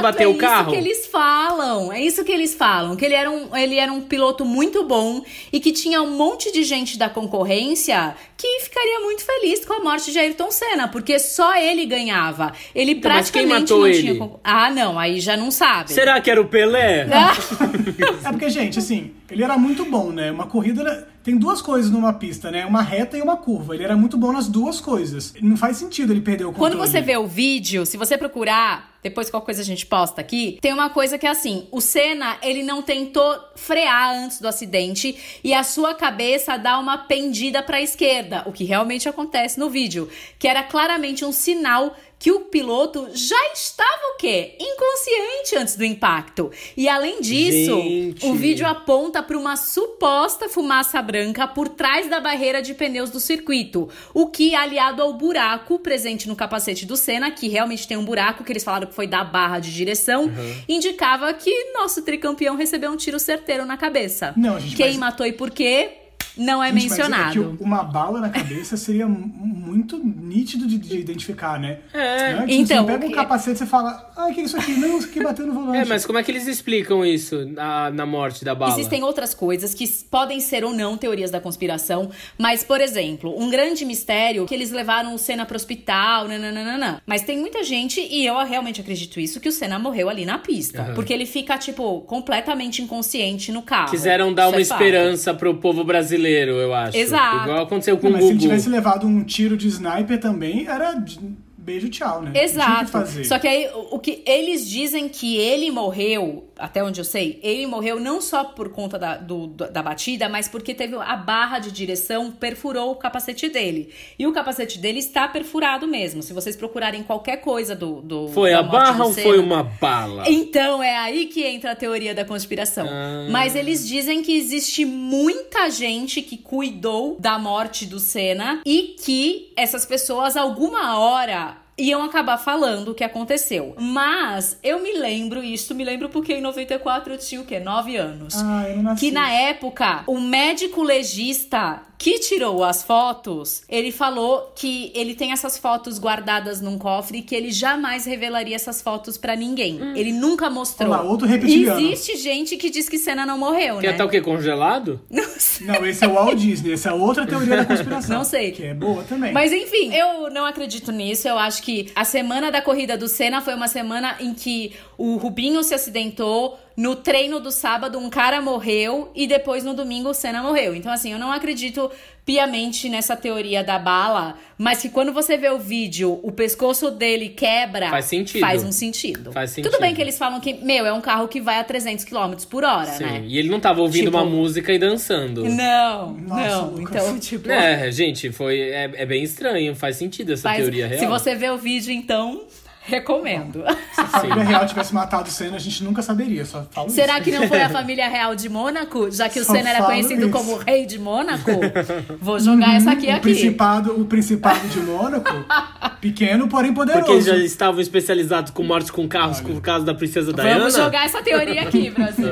bateu é o carro. isso que eles falam. É isso que eles falam. Que ele era, um, ele era um piloto muito bom e que tinha um monte de gente da concorrência que ficaria muito feliz com a morte de Ayrton Senna, porque só ele ganhava. Ele Então, mas quem praticamente matou não ele? tinha. Ah, não, aí já não sabe. Será que era o Pelé? Ah, É porque, gente, assim, ele era muito bom, né? Uma corrida era- tem duas coisas numa pista, né? Uma reta e uma curva. Ele era muito bom nas duas coisas. Não faz sentido ele perder o controle. Quando você vê o vídeo, se você procurar, depois qualquer coisa a gente posta aqui, tem uma coisa que é assim, o Senna, ele não tentou frear antes do acidente e a sua cabeça dá uma pendida para a esquerda, o que realmente acontece no vídeo, que era claramente um sinal que o piloto já estava o quê? Inconsciente antes do impacto. E além disso, Gente. o vídeo aponta para uma suposta fumaça branca por trás da barreira de pneus do circuito, o que aliado ao buraco presente no capacete do Senna, que realmente tem um buraco que eles falaram que foi da barra de direção, Uhum. indicava que nosso tricampeão recebeu um tiro certeiro na cabeça. Não, gente, Quem mas- matou e por quê? Não é Gente, mas mencionado. que uma bala na cabeça seria muito nítido de, de identificar, né? É. Né? Tipo, Então, você pega o um capacete e você fala, ah, o que é isso aqui? Não, isso aqui bateu no volante. É, mas como é que eles explicam isso na, na morte da bala? Existem outras coisas que podem ser ou não teorias da conspiração, mas, por exemplo, um grande mistério que eles levaram o Senna pro hospital, nananana. Mas tem muita gente, e eu realmente acredito isso, que o Senna morreu ali na pista. Aham. Porque ele fica, tipo, completamente inconsciente no carro. Quiseram dar Isso uma é fato. esperança pro povo brasileiro, eu acho. Exato. Igual aconteceu com Não, o mas se ele Gugu. tivesse levado um tiro de sniper também, era beijo, tchau, né? Que Exato. fazer. Só que aí, o que eles dizem que ele morreu, até onde eu sei, ele morreu não só por conta da, do- da da batida, mas porque teve a barra de direção perfurou o capacete dele. E o capacete dele está perfurado mesmo. Se vocês procurarem qualquer coisa do. do Foi a barra ou foi uma bala? então, é aí que entra a teoria da conspiração. Ah. Mas eles dizem que existe muita gente que cuidou da morte do Senna e que essas pessoas, alguma hora. Iam acabar falando o que aconteceu. Mas eu me lembro, e isso me lembro porque em 94 eu tinha o quê? 9 anos. Ah, eu não nasci. Que na época, o médico legista que tirou as fotos, ele falou que ele tem essas fotos guardadas num cofre e que ele jamais revelaria essas fotos pra ninguém. Ele nunca mostrou. Olha lá, outro reptiliano. Existe gente que diz que Senna não morreu, Quer né? tá o quê? Congelado? Não sei. Não, esse é o Walt Disney, essa é outra teoria da conspiração. Não sei. Que é boa também. Mas enfim, eu não acredito nisso. Eu acho que a semana da corrida do Senna foi uma semana em que o Rubinho se acidentou. No treino do sábado, um cara morreu e depois no domingo o Senna morreu. Então, assim, eu não acredito piamente nessa teoria da bala, mas que quando você vê o vídeo, o pescoço dele quebra. Faz sentido. Faz um sentido. Faz Tudo sentido. bem que eles falam que, meu, é um carro que vai a 300 km por hora, Sim. né? E ele não tava ouvindo Tipo- uma música e dançando. Não, Nossa, não. Lucas. Então, tipo. É, gente, foi, é, é bem estranho. Faz sentido essa Faz- teoria real. Se você vê o vídeo, então, recomendo. Se a família real tivesse matado o Senna, a gente nunca saberia, só falo Será isso. que não foi a família real de Mônaco? Já que o Só Senna era conhecido isso. como o rei de Mônaco? Vou jogar essa aqui o aqui. Principado, o Principado de Mônaco, pequeno, porém poderoso. Porque eles já estavam especializados com mortes com carros por causa da princesa Diana? Vamos jogar essa teoria aqui, Brasil.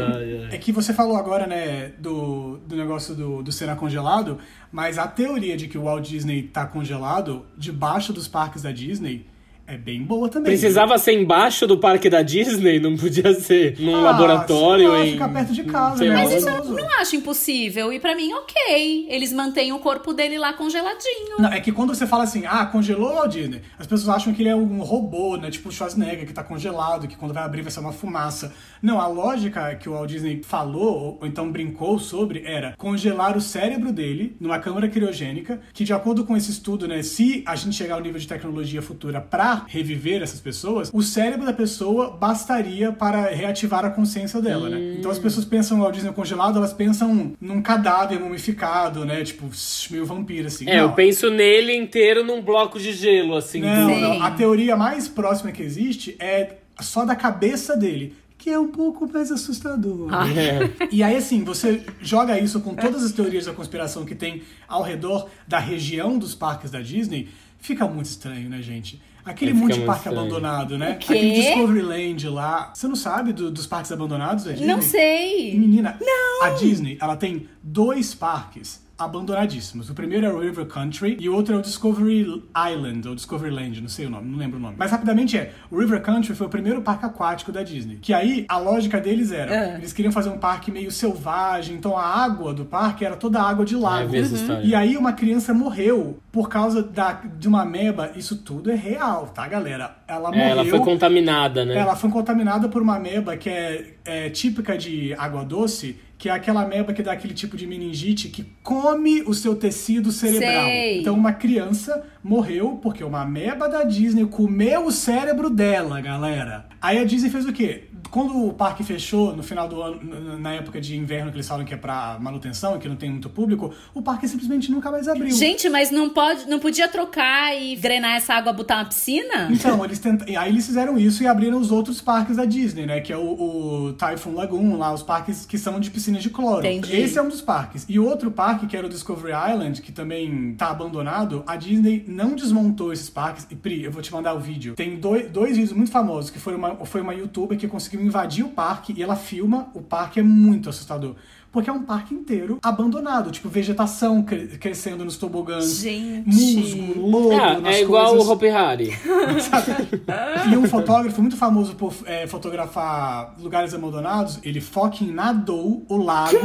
É que você falou agora, né, do, do negócio do, do Senna congelado, mas a teoria de que o Walt Disney tá congelado debaixo dos parques da Disney é bem boa também. Precisava ser embaixo do parque da Disney, não podia ser num Ah, laboratório lá, em. ficar perto de casa, né? Mas isso eu não acho impossível. E pra mim, ok. Eles mantêm o corpo dele lá congeladinho. Não, é que quando você fala assim, ah, congelou o Walt Disney, as pessoas acham que ele é um robô, né? Tipo o Schwarzenegger, que tá congelado, que quando vai abrir vai ser uma fumaça. Não, a lógica que o Walt Disney falou, ou, ou então brincou sobre, era congelar o cérebro dele numa câmara criogênica, que de acordo com esse estudo, né, se a gente chegar ao nível de tecnologia futura pra reviver essas pessoas, o cérebro da pessoa bastaria para reativar a consciência dela, né? Então as pessoas pensam no Walt Disney congelado, elas pensam num cadáver mumificado, né? Tipo, meio vampiro, assim. É, eu Não. penso nele inteiro num bloco de gelo, assim. Não, Sim. não. A teoria mais próxima que existe é só da cabeça dele. Que é um pouco mais assustador. É. E aí, assim, você joga isso com todas as teorias da conspiração que tem ao redor da região dos parques da Disney, fica muito estranho, né, gente? Aquele fica monte de parque estranho. abandonado, né? Aquele Discovery Land lá. Você não sabe do- dos parques abandonados da Disney? Não sei. Menina, a Disney, ela tem dois parques abandonadíssimos. O primeiro é o River Country e o outro é o Discovery Island, ou Discovery Land, não sei o nome, não lembro o nome. Mas rapidamente é, o River Country foi o primeiro parque aquático da Disney. Que aí, a lógica deles era, Ah. eles queriam fazer um parque meio selvagem, então a água do parque era toda água de É, lago. essa história. E aí uma criança morreu por causa da, de uma ameba. Isso tudo é real, tá, galera? Ela morreu. É, ela foi contaminada, né? Ela foi contaminada por uma ameba que é, é típica de água doce, que é aquela ameba que dá aquele tipo de meningite que come o seu tecido cerebral. Sei. Então uma criança morreu porque uma ameba da Disney comeu o cérebro dela, galera. Aí a Disney fez o quê? Quando o parque fechou no final do ano, na época de inverno que eles falam que é pra manutenção, que não tem muito público, o parque simplesmente nunca mais abriu. Gente, mas não pode, não podia trocar e drenar essa água, botar uma piscina? Então, eles tent... aí eles fizeram isso e abriram os outros parques da Disney, né? Que é o, o Typhoon Lagoon, lá, os parques que são de piscinas de cloro. Entendi. Esse é um dos parques. E o outro parque, que era o Discovery Island, que também tá abandonado, a Disney não desmontou esses parques. E Pri, eu vou te mandar o vídeo. Tem dois, dois vídeos muito famosos, que foi uma, foi uma youtuber que conseguiu invadir o parque e ela filma o parque, é muito assustador. Porque é um parque inteiro abandonado, tipo, vegetação cre- crescendo nos tobogãs, Gente. musgo, lodo Ah, nas é igual coisas. o Hopi Hari. E um fotógrafo muito famoso por é, fotografar lugares abandonados, ele fucking nadou o lago.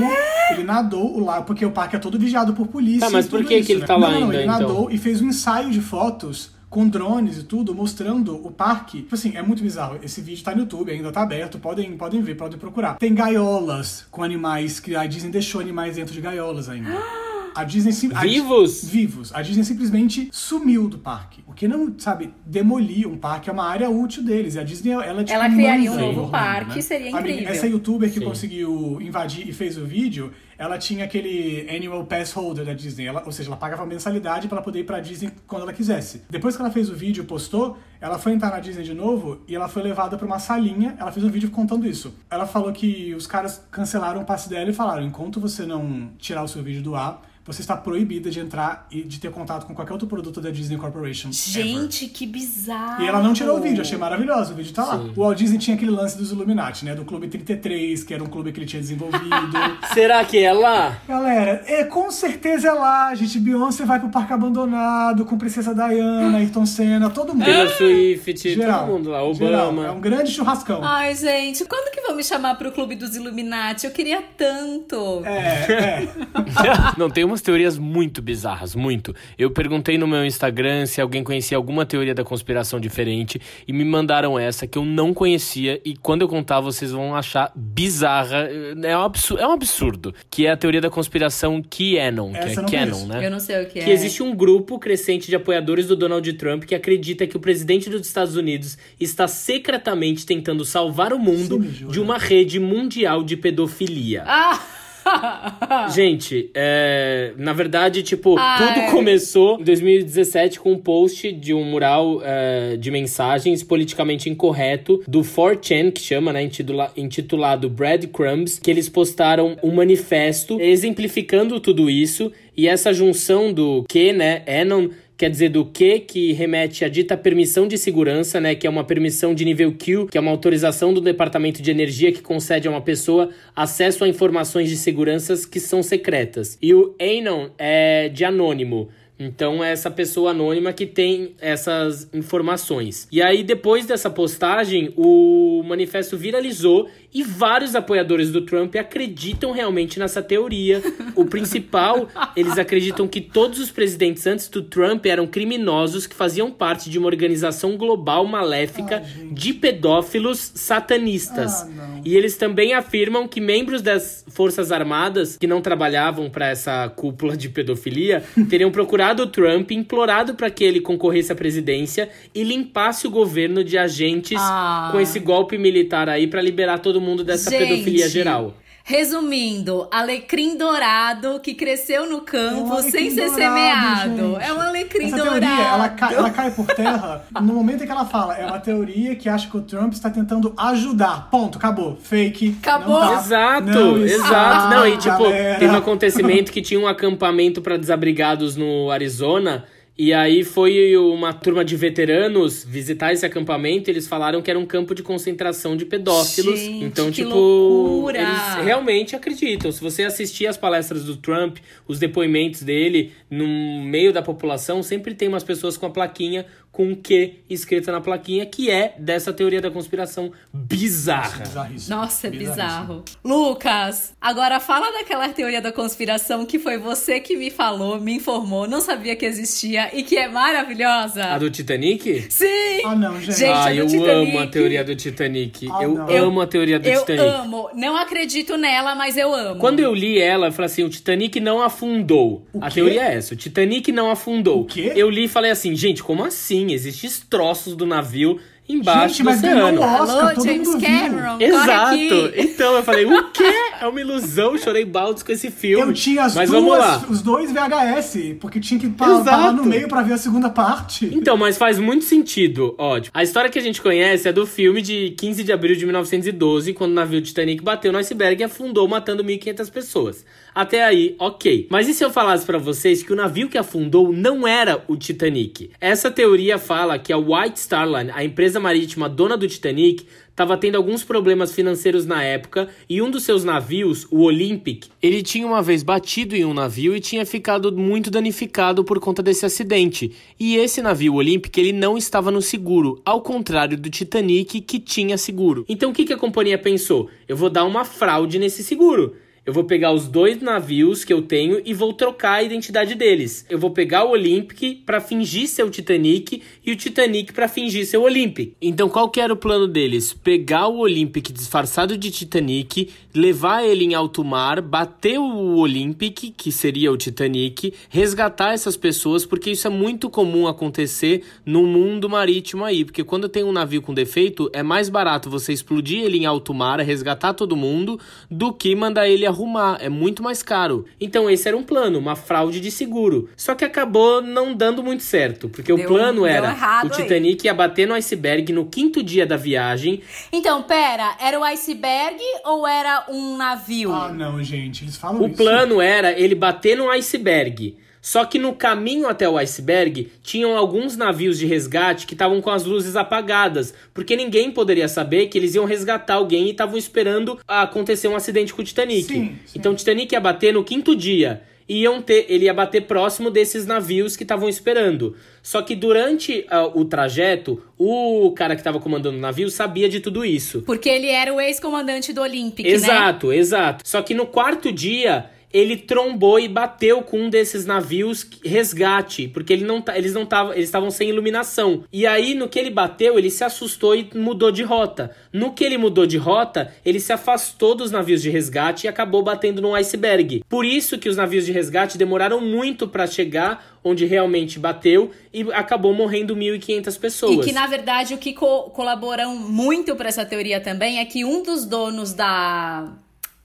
Ele nadou o lago, porque o parque é todo vigiado por polícia. Tá, mas e por que isso, que ele né? tá lá não, ainda, Ele então? nadou e fez um ensaio de fotos com drones e tudo, mostrando o parque. Tipo assim, é muito bizarro. Esse vídeo tá no YouTube, ainda tá aberto, podem, podem ver, podem procurar. Tem gaiolas com animais, que a Disney deixou animais dentro de gaiolas ainda. A Disney sim- a Di- Vivos? vivos. A Disney simplesmente sumiu do parque. O que não, sabe, demolir um parque é uma área útil deles. E a Disney, ela, tipo, Ela criaria um novo Orlando, parque, seria A menina- incrível. Essa youtuber que Sim. conseguiu invadir e fez o vídeo, ela tinha aquele annual pass holder da Disney. Ela, ou seja, ela pagava mensalidade pra ela poder ir pra Disney quando ela quisesse. Depois que ela fez o vídeo e postou, ela foi entrar na Disney de novo e ela foi levada pra uma salinha. Ela fez um vídeo contando isso. Ela falou que os caras cancelaram o passe dela e falaram: enquanto você não tirar o seu vídeo do ar, você está proibida de entrar e de ter contato com qualquer outro produto da Disney Corporation. ever." Gente, que bizarro. E ela não tirou o vídeo, achei maravilhoso, o vídeo tá lá. O Walt Disney tinha aquele lance dos Illuminati, né? Do Clube 33, que era um clube que ele tinha desenvolvido. Será que é lá? Galera, é, com certeza é lá, gente. Beyoncé vai pro parque abandonado, com Princesa Diana, Ayrton Senna, todo mundo. Taylor Swift, Geral, todo mundo lá. geral. Obama. É um grande churrascão. Ai, gente, quando que vão me chamar pro clube dos Illuminati? Eu queria tanto. É, é. Não, tem umas teorias muito bizarras, muito. Eu perguntei no meu Instagram se alguém conhecia alguma teoria da conspiração diferente e me mandaram essa que eu não conhecia e quando eu contar vocês vão achar bizarra. É um absurdo, é um absurdo que é a teoria da conspiração QAnon, que Essa eu é não Canon, conheço. né? Eu não sei o que, Que é. existe um grupo crescente de apoiadores do Donald Trump que acredita que o presidente dos Estados Unidos está secretamente tentando salvar o mundo de uma rede mundial de pedofilia. Ah! Gente, é, na verdade, tipo, Ai. tudo começou em 2017 com um post de um mural é, de mensagens politicamente incorreto do 4chan, que chama, né, intitula- intitulado Breadcrumbs, que eles postaram um manifesto exemplificando tudo isso e essa junção do que, né, Anon quer dizer do que que remete à dita permissão de segurança, né, que é uma permissão de nível Q, que é uma autorização do Departamento de Energia que concede a uma pessoa acesso a informações de seguranças que são secretas. E o Anon é de anônimo. Então é essa pessoa anônima que tem essas informações. E aí, depois dessa postagem, o manifesto viralizou e vários apoiadores do Trump acreditam realmente nessa teoria. O principal, eles acreditam que todos os presidentes antes do Trump eram criminosos que faziam parte de uma organização global maléfica Ah, de pedófilos satanistas. Ah, e eles também afirmam que membros das Forças Armadas que não trabalhavam para essa cúpula de pedofilia teriam procurado o Trump, implorado para que ele concorresse à presidência e limpasse o governo de agentes Ah. com esse golpe militar aí para liberar todo mundo dessa pedofilia Gente, geral. Resumindo, alecrim dourado que cresceu no campo É um sem ser dourado, semeado. gente. É um alecrim Essa dourado. teoria, ela cai, ela cai por terra no momento em que ela fala. É uma teoria que acha que o Trump está tentando ajudar. Ponto, acabou. Fake. Acabou. Não tá. Exato, Não exato. Não, e tipo, galera. teve um acontecimento que tinha um acampamento para desabrigados no Arizona. E aí foi uma turma de veteranos visitar esse acampamento e eles falaram que era um campo de concentração de pedófilos. Gente, então, que tipo, loucura! eles realmente acreditam. Se você assistir as palestras do Trump, os depoimentos dele, no meio da população, sempre tem umas pessoas com a plaquinha com o que escrita na plaquinha, que é dessa teoria da conspiração bizarra. Bizarríssimo. Nossa, é bizarro. Lucas, agora fala daquela teoria da conspiração que foi você que me falou, me informou, não sabia que existia e que é maravilhosa. A do Titanic? Sim! Ah, não, gente. Gente, ah, a do eu Titanic. amo a teoria do Titanic. Ah, eu não. amo a teoria do eu Titanic. amo. Não acredito nela, mas eu amo. Quando eu li ela, eu falei assim: o Titanic não afundou. O a quê? teoria é essa: o Titanic não afundou. O quê? Eu li e falei assim: gente, como assim? Existem troços do navio embaixo Gente, do mas oceano. o Oscar, Alô, James mundo. Cameron, corre Exato. aqui. Então eu falei, o quê? É uma ilusão, chorei baldes com esse filme. Eu tinha as Mas duas, os dois VHS, porque tinha que parar no meio pra ver a segunda parte. Então, mas faz muito sentido, ó. tipo, A história que a gente conhece é do filme de 15 de abril de 1912, quando o navio Titanic bateu no iceberg e afundou, matando 1.500 pessoas. Até aí, ok. Mas e se eu falasse pra vocês que o navio que afundou não era o Titanic? Essa teoria fala que a White Star Line, a empresa marítima dona do Titanic, estava tendo alguns problemas financeiros na época e um dos seus navios, o Olympic, ele tinha uma vez batido em um navio e tinha ficado muito danificado por conta desse acidente. E esse navio Olympic, ele não estava no seguro, ao contrário do Titanic que tinha seguro. Então o que, que a companhia pensou? Eu vou dar uma fraude nesse seguro. Eu vou pegar os dois navios que eu tenho e vou trocar a identidade deles. Eu vou pegar o Olympic para fingir ser o Titanic e o Titanic para fingir ser o Olympic. Então qual que era o plano deles? Pegar o Olympic disfarçado de Titanic, levar ele em alto mar, bater o Olympic, que seria o Titanic, resgatar essas pessoas, porque isso é muito comum acontecer no mundo marítimo aí, porque quando tem um navio com defeito, é mais barato você explodir ele em alto mar, resgatar todo mundo, do que mandar ele arrumar, é muito mais caro. Então esse era um plano, uma fraude de seguro. Só que acabou não dando muito certo, porque o Deu- plano deu era o aí. Titanic ia bater no iceberg no quinto dia da viagem. Então, pera, era o iceberg ou era um navio? Ah, não, gente. Eles falam O isso. plano era ele bater no iceberg. Só que no caminho até o iceberg, tinham alguns navios de resgate que estavam com as luzes apagadas, porque ninguém poderia saber que eles iam resgatar alguém e estavam esperando acontecer um acidente com o Titanic. Sim, sim. Então o Titanic ia bater no quinto dia. E iam ter, ele ia bater próximo desses navios que estavam esperando. Só que durante ah, o trajeto, o cara que estava comandando o navio sabia de tudo isso. Porque ele era o ex-comandante do Olympic, né? Exato, exato. Só que no quarto dia ele trombou e bateu com um desses navios resgate, porque ele não eles não estavam, eles estavam sem iluminação. E aí no que ele bateu, ele se assustou e mudou de rota. No que ele mudou de rota, ele se afastou dos navios de resgate e acabou batendo num iceberg. Por isso que os navios de resgate demoraram muito para chegar onde realmente bateu e acabou morrendo 1.500 pessoas. E que, na verdade, o que co colaboram muito pra essa teoria também é que um dos donos da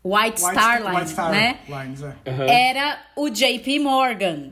White, White, Star Line, White Star né? Lines, é. Aham. Era o JP Morgan.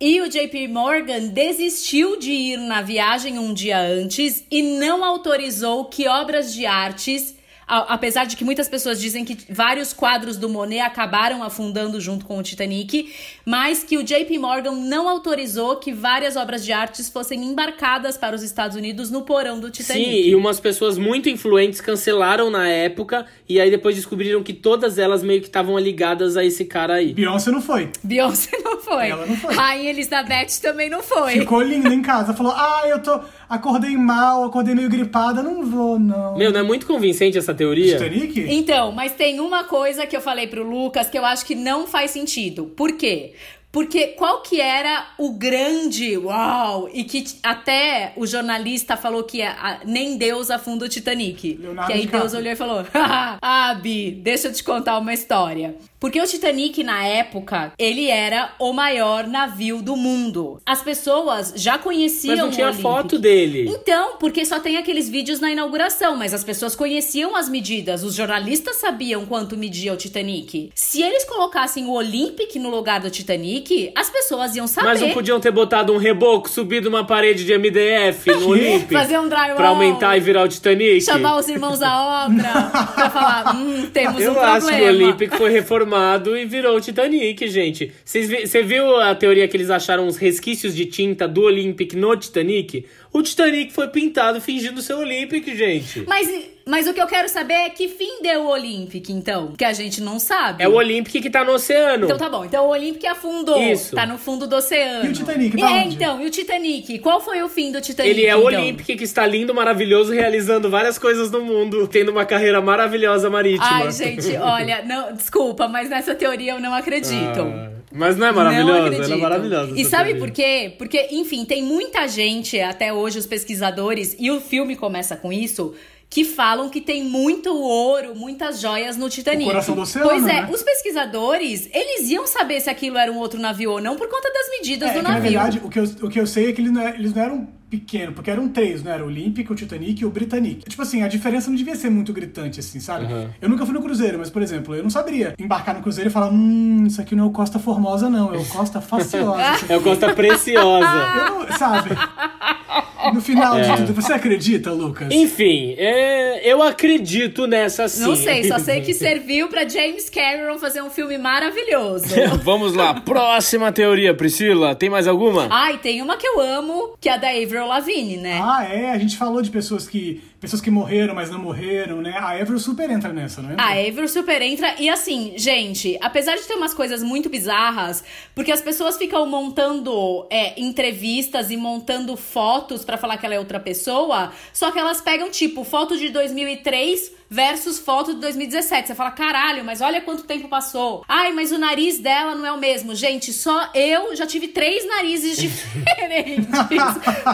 E o JP Morgan desistiu de ir na viagem um dia antes e não autorizou que obras de artes a- apesar de que muitas pessoas dizem que vários quadros do Monet acabaram afundando junto com o Titanic, mas que o JP Morgan não autorizou que várias obras de artes fossem embarcadas para os Estados Unidos no porão do Titanic. Sim, e umas pessoas muito influentes cancelaram na época e aí depois descobriram que todas elas meio que estavam ligadas a esse cara aí. Beyoncé não foi. Beyoncé não foi. Ela não foi. Rainha Elizabeth também não foi. Ficou linda em casa. Falou, ah, eu tô. Acordei mal, acordei meio gripada, não vou, não. Meu, não é muito convincente essa teoria? Titanic? Então, mas tem uma coisa que eu falei pro Lucas que eu acho que não faz sentido. Por quê? Porque qual que era o grande uau e que até o jornalista falou que a- nem Deus afunda o Titanic. Leonardo que aí DiCaprio. Deus olhou e falou: "Ah, Bi, deixa eu te contar uma história". Porque o Titanic na época, ele era o maior navio do mundo. As pessoas já conheciam Mas não tinha foto dele. Então, porque só tem aqueles vídeos na inauguração, mas as pessoas conheciam as medidas, os jornalistas sabiam quanto media o Titanic. Se eles colocassem o Olympic no lugar do Titanic, as pessoas iam saber. Mas não podiam ter botado um reboco, subido uma parede de MDF no Olympic? Fazer um drywall. Pra aumentar e virar o Titanic? Chamar os irmãos da obra pra falar, hum, temos Eu um acho problema. que o Olympic foi reformado e virou o Titanic, gente. Você viu a teoria que eles acharam os resquícios de tinta do Olympic no Titanic? O Titanic foi pintado fingindo ser Olympic, gente. Mas, mas o que eu quero saber é que fim deu o Olympic, então? Que a gente não sabe. É o Olympic que tá no oceano. Então tá bom. Então o Olympic afundou. Isso. Tá no fundo do oceano. E o Titanic, E, tá é, onde? então, e o Titanic? Qual foi o fim do Titanic? Ele é o então? Olympic que está lindo, maravilhoso, realizando várias coisas no mundo, tendo uma carreira maravilhosa marítima. Ai, gente, olha, não, desculpa, mas nessa teoria eu não acredito. Ah, mas não é Não acredito. Ela é maravilhosa. E sabe teoria. por quê? Porque, enfim, tem muita gente, até hoje, os pesquisadores, e o filme começa com isso, que falam que tem muito ouro, muitas joias no Titanic. O coração do oceano, Pois é, né? os pesquisadores, eles iam saber se aquilo era um outro navio ou não por conta das medidas É, do que, na navio. verdade, o que, eu, o que eu sei é que é- eles não eram pequenos, porque eram três, não era? O Olympic, o Titanic e o Britannic. Tipo assim, a diferença não devia ser muito gritante, assim, sabe? Uhum. Eu nunca fui no cruzeiro, mas, por exemplo, eu não saberia embarcar no cruzeiro e falar, hum, isso aqui não é o Costa Formosa, não, é o Costa Faciosa. É o Costa Preciosa. eu não, sabe? No final É. de tudo, você acredita, Lucas? Enfim, é, eu acredito nessa sim. Não sei, só sei que serviu pra James Cameron fazer um filme maravilhoso. Vamos lá, próxima teoria, Priscila. Tem mais alguma? Ai, tem uma que eu amo, que é a da Avril Lavigne, né? Ah, é, a gente falou de pessoas que pessoas que morreram, mas não morreram, né? A Avril super entra nessa, não é? A Avril super entra. E assim, gente, apesar de ter umas coisas muito bizarras, porque as pessoas ficam montando é, entrevistas e montando fotos pra falar que ela é outra pessoa, só que elas pegam, tipo, foto de 2003 versus foto de 2017. Você fala, caralho, mas olha quanto tempo passou. Ai, mas o nariz dela não é o mesmo. Gente, só eu já tive três narizes diferentes.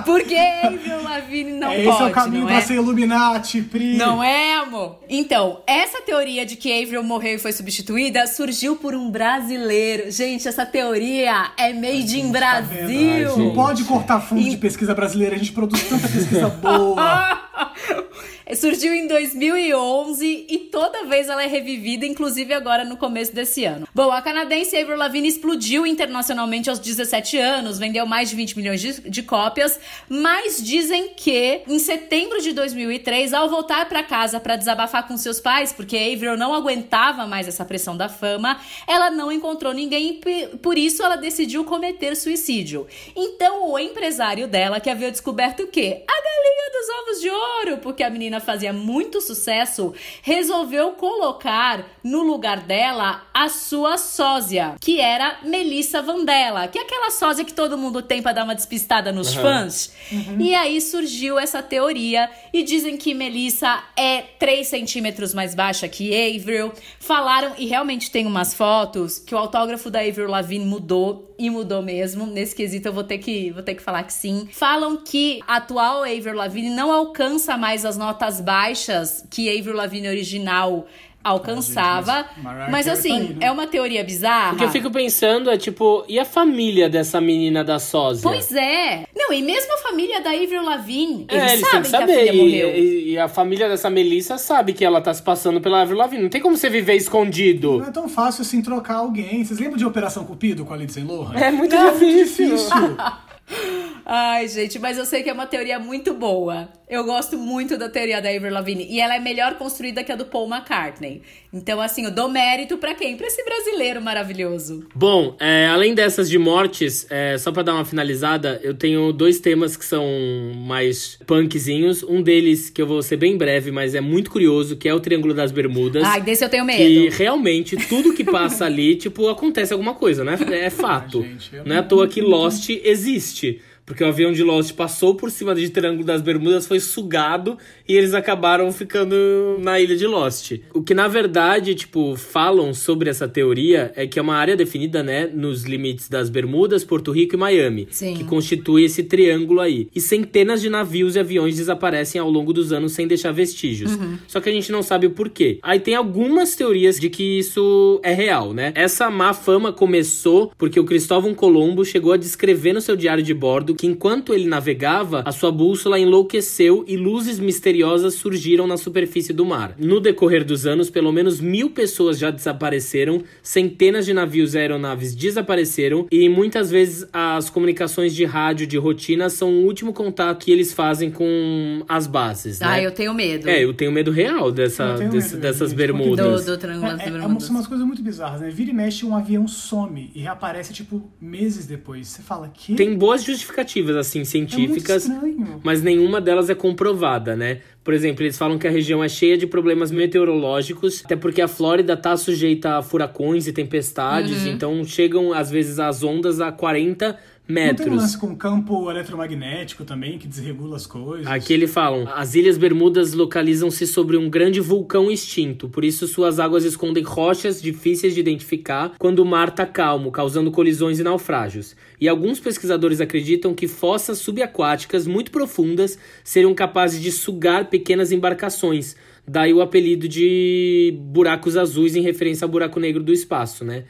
porque Avril Lavigne não É, pode, esse é o caminho pra é? ser Illuminati, Pri. Não é, amor? Então, essa teoria de que Avril morreu e foi substituída surgiu por um brasileiro. Gente, essa teoria é made in Tá? Brasil. Ai, Não gente. pode cortar fundo de pesquisa brasileira, a gente produz tanta pesquisa boa. Surgiu em 2011 e toda vez ela é revivida, inclusive agora no começo desse ano. Bom, a canadense Avril Lavigne explodiu internacionalmente aos 17 anos, vendeu mais de 20 milhões de, de cópias, mas dizem que em setembro de 2003, ao voltar para casa para desabafar com seus pais, porque Avril não aguentava mais essa pressão da fama, ela não encontrou ninguém e por isso ela decidiu cometer suicídio. Então o empresário dela, que havia descoberto o quê? A galinha dos ovos de ouro, porque a menina fazia muito sucesso, resolveu colocar no lugar dela a sua sósia, que era Melissa Vandella, que é aquela sósia que todo mundo tem pra dar uma despistada nos fãs. E aí surgiu essa teoria e dizem que Melissa é 3 centímetros mais baixa que Avril. Falaram, e realmente tem umas fotos, que o autógrafo da Avril Lavigne mudou e mudou mesmo. Nesse quesito eu vou ter que, vou ter que falar que sim. Falam que a atual Avril Lavigne não alcança mais as notas baixas que a Avril Lavigne original alcançava. Ah, gente, mas mas Carey assim, tá aí, né? é uma teoria bizarra. O que eu fico pensando é, tipo, e a família dessa menina da sósia? Pois é. Não, e mesmo a família da Avril Lavigne, eles, É, eles sabem que que, a saber. filha morreu. e- e a família dessa Melissa sabe que ela tá se passando pela Avril Lavigne. Não tem como você viver escondido. Não é tão fácil assim trocar alguém. Vocês lembram de Operação Cupido com a Lindsay Lohan? É muito É muito difícil. difícil. Ai, gente, mas eu sei que é uma teoria muito boa. Eu gosto muito da teoria da Avril Lavigne. E ela é melhor construída que a do Paul McCartney. Então, assim, eu dou mérito para quem? Pra esse brasileiro maravilhoso. Bom, é, além dessas de mortes, é, só para dar uma finalizada, eu tenho dois temas que são mais punkzinhos. Um deles, que eu vou ser bem breve, mas é muito curioso, que é o Triângulo das Bermudas. Ai, desse eu tenho medo. Que realmente tudo que passa ali, tipo, acontece alguma coisa, né? É fato. Ai, gente, não é à toa que Lost existe. Porque o avião de Lost passou por cima de Triângulo das Bermudas, foi sugado e eles acabaram ficando na ilha de Lost. O que na verdade, tipo, falam sobre essa teoria é que é uma área definida, né, nos limites das Bermudas, Porto Rico e Miami, Sim. que constitui esse triângulo aí. E centenas de navios e aviões desaparecem ao longo dos anos sem deixar vestígios. Só que a gente não sabe o porquê. Aí tem algumas teorias de que isso é real, né? Essa má fama começou porque o Cristóvão Colombo chegou a descrever no seu diário de bordo que enquanto ele navegava, a sua bússola enlouqueceu e luzes misteriosas surgiram na superfície do mar. No decorrer dos anos, pelo menos mil pessoas já desapareceram, centenas de navios e aeronaves desapareceram e muitas vezes as comunicações de rádio de rotina são o último contato que eles fazem com as bases, né? Ah, eu tenho medo. É, eu tenho medo real dessa, desse- medo dessas gente, porque do, bermudas. do Triângulo É, é, Bermudas. são umas coisas muito bizarras, né? Vira e mexe, um avião some e reaparece, tipo, meses depois. Você fala, que? Tem boas justificativas, assim, é científicas, estranho. mas nenhuma delas é comprovada, né? Por exemplo, eles falam que a região é cheia de problemas meteorológicos, até porque a Flórida tá sujeita a furacões e tempestades, então chegam, às vezes, as ondas a 40 Não tem um metros. lance com campo eletromagnético também, que desregula as coisas. Aqui eles falam: as Ilhas Bermudas localizam-se sobre um grande vulcão extinto, por isso suas águas escondem rochas difíceis de identificar quando o mar está calmo, causando colisões e naufrágios. E alguns pesquisadores acreditam que fossas subaquáticas muito profundas seriam capazes de sugar pequenas embarcações. Daí o apelido de buracos azuis em referência ao buraco negro do espaço, né?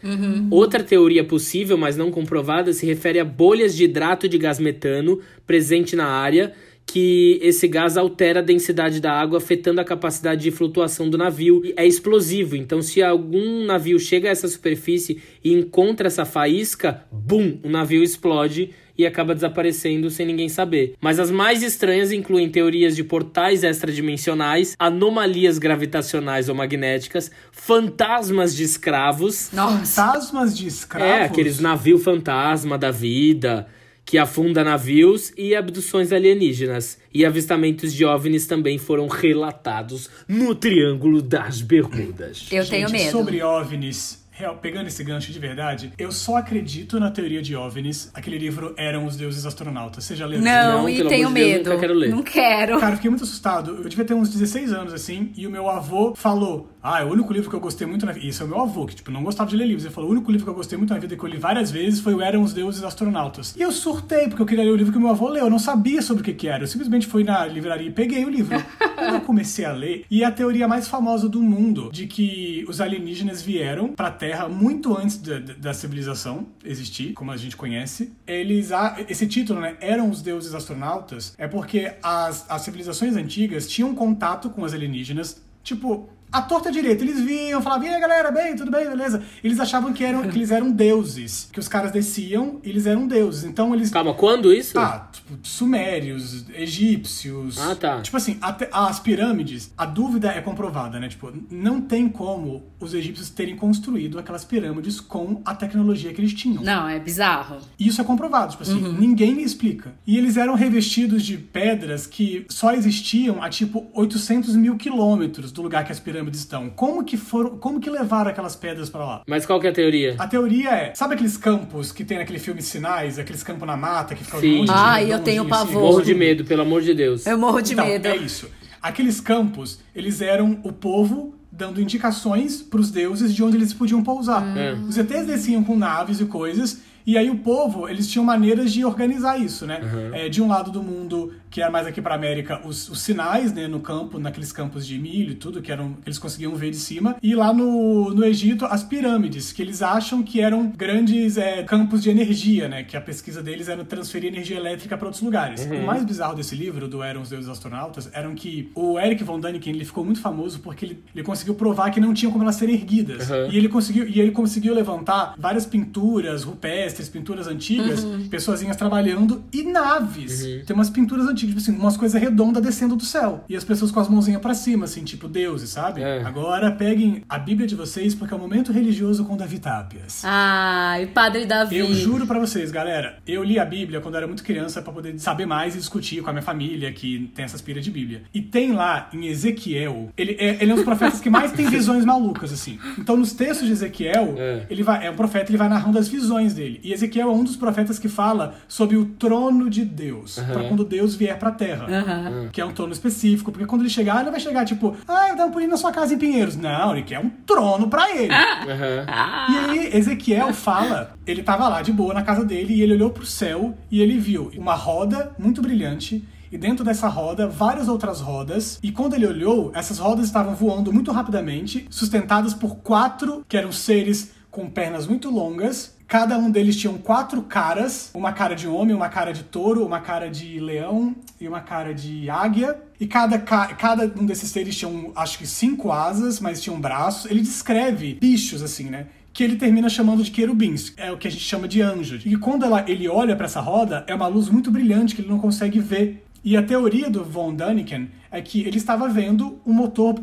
Outra teoria possível, mas não comprovada, se refere a bolhas de hidrato de gás metano presente na área, que esse gás altera a densidade da água, afetando a capacidade de flutuação do navio. E É explosivo, então se algum navio chega a essa superfície e encontra essa faísca, bum, o navio explode e acaba desaparecendo sem ninguém saber. Mas as mais estranhas incluem teorias de portais extradimensionais, anomalias gravitacionais ou magnéticas, fantasmas de escravos, Nossa. Fantasmas de escravos. é, aqueles navio fantasma da vida que afunda navios e abduções alienígenas. E avistamentos de OVNIs também foram relatados no Triângulo das Bermudas. Eu Gente, tenho medo. Sobre OVNIs, real, pegando esse gancho de verdade, eu só acredito na teoria de OVNIs. Aquele livro Eram os Deuses Astronautas. Você já leu? Não, Não, e tenho de Deus, medo. nunca quero ler. Não quero. Cara, eu fiquei muito assustado. Eu devia ter uns 16 anos, assim, e o meu avô falou: Ah, é o único livro que eu gostei muito na vida. Isso é o meu avô, que, tipo, não gostava de ler livros. Ele falou: O único livro que eu gostei muito na vida, que eu li várias vezes, foi o Eram os Deuses Astronautas. E eu surtei, porque eu queria ler o livro que o meu avô leu. Eu não sabia sobre o que, que era. Eu simplesmente fui na livraria e peguei o livro. eu comecei a ler, e é a teoria mais famosa do mundo de que os alienígenas vieram pra Terra muito antes da, da- civilização existir, como a gente conhece. Eles. ah, Esse título, né? Eram os deuses astronautas, é porque as, as civilizações antigas tinham contato com os alienígenas, tipo. A torta direita, eles vinham, falavam, e aí galera, bem, tudo bem, beleza? Eles achavam que, eram, que eles eram deuses, que os caras desciam e eles eram deuses. Então eles. Calma, quando isso? Ah, tipo, sumérios, egípcios. Ah, tá. Tipo assim, até- as pirâmides, a dúvida é comprovada, né? Tipo, não tem como os egípcios terem construído aquelas pirâmides com a tecnologia que eles tinham. Não, é bizarro. Isso é comprovado, tipo assim, Uhum. ninguém explica. E eles eram revestidos de pedras que só existiam a tipo 800 mil quilômetros do lugar que as pirâmides estão. Como que foram, como que levaram aquelas pedras pra lá? Mas qual que é a teoria? A teoria é, sabe aqueles campos que tem naquele filme Sinais, aqueles campos na mata que ficam Sim. um monte de Ai, eu tenho assim? pavor. Morro de medo, pelo amor de Deus. Eu morro de então, medo. É isso. Aqueles campos, eles eram o povo dando indicações pros deuses de onde eles podiam pousar. É. Os ETs desciam com naves e coisas, e aí o povo, eles tinham maneiras de organizar isso, né? É, de um lado do mundo que era mais aqui pra América, os, os sinais, né, no campo, naqueles campos de milho e tudo, que eram que eles conseguiam ver de cima. E lá no, no Egito, as pirâmides, que eles acham que eram grandes é, campos de energia, né? Que a pesquisa deles era transferir energia elétrica para outros lugares. O mais bizarro desse livro, do Eram os Deuses Astronautas, eram que o Eric von Däniken, ele ficou muito famoso porque ele, ele conseguiu provar que não tinha como elas serem erguidas. Uhum. E ele conseguiu e ele conseguiu levantar várias pinturas rupestres, pinturas antigas, pessoazinhas trabalhando e naves. Tem umas pinturas antigas, tipo assim, umas coisas redondas descendo do céu. E as pessoas com as mãozinhas pra cima, assim, tipo deuses, sabe? É. Agora peguem a Bíblia de vocês, porque é o momento religioso com Davi Tapias. Ai, Padre Davi. Eu juro pra vocês, galera, eu li a Bíblia quando eu era muito criança pra poder saber mais e discutir com a minha família que tem essas piras de Bíblia. E tem lá em Ezequiel, ele é, ele é um dos profetas que mais tem visões malucas, assim. Então nos textos de Ezequiel, É. ele vai, é um profeta, ele vai narrando as visões dele. E Ezequiel é um dos profetas que fala sobre o trono de Deus, pra quando Deus vier pra terra. Aham. Que é um trono específico, porque quando ele chegar, ele não vai chegar tipo, ah, eu dar um pulinho na sua casa em Pinheiros. Não, ele quer um trono pra ele. Aham. E aí, Ezequiel fala, ele tava lá de boa na casa dele e ele olhou pro céu e ele viu uma roda muito brilhante. E dentro dessa roda, várias outras rodas. E quando ele olhou, essas rodas estavam voando muito rapidamente, sustentadas por quatro, que eram seres com pernas muito longas. Cada um deles tinham quatro caras: uma cara de homem, uma cara de touro, uma cara de leão e uma cara de águia. E cada, ca- cada um desses seres tinham, acho que, cinco asas, mas tinham braços. Ele descreve bichos, assim, né? que ele termina chamando de querubins, é o que a gente chama de anjos. E quando ela- ele olha pra essa roda, é uma luz muito brilhante que ele não consegue ver. E a teoria do von Däniken é que ele estava vendo um motor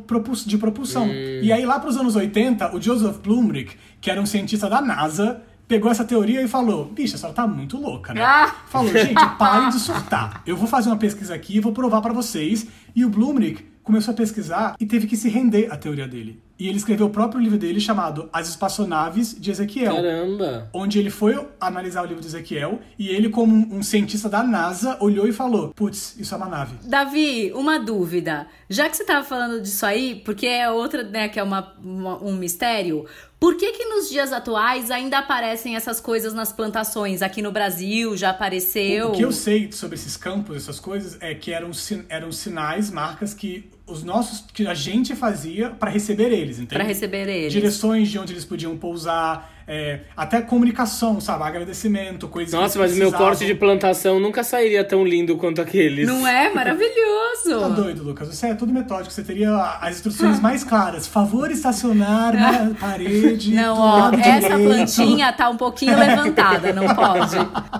de propulsão. E aí lá pros anos 80, o Joseph Blumrich, que era um cientista da NASA, pegou essa teoria e falou: "Bicha, a senhora tá muito louca, né?" Ah! Falou: "Gente, parem de surtar. Eu vou fazer uma pesquisa aqui e vou provar pra vocês". E o Blumrich começou a pesquisar e teve que se render à teoria dele. E ele escreveu o próprio livro dele chamado As Espaçonaves de Ezequiel Caramba. onde ele foi analisar o livro de Ezequiel e ele, como um, cientista da NASA, olhou e falou: Putz, isso é uma nave. Davi, uma dúvida. Já que você tava falando disso aí, porque é outra, né, que é uma, uma- um mistério, por que que nos dias atuais ainda aparecem essas coisas nas plantações? Aqui no Brasil já apareceu? O que eu sei sobre esses campos, essas coisas, é que eram, eram sinais, marcas que os nossos, que a gente fazia para receber eles, entende? Pra receber eles. Direções de onde eles podiam pousar, é, até comunicação, sabe? Agradecimento, coisas Nossa, que mas meu corte de plantação nunca sairia tão lindo quanto aqueles. Não é? Maravilhoso! Tá doido, Lucas. Você é tudo metódico. Você teria as instruções mais claras. Favor estacionar na parede. Não, ó, essa direito. plantinha tá um pouquinho levantada, não pode?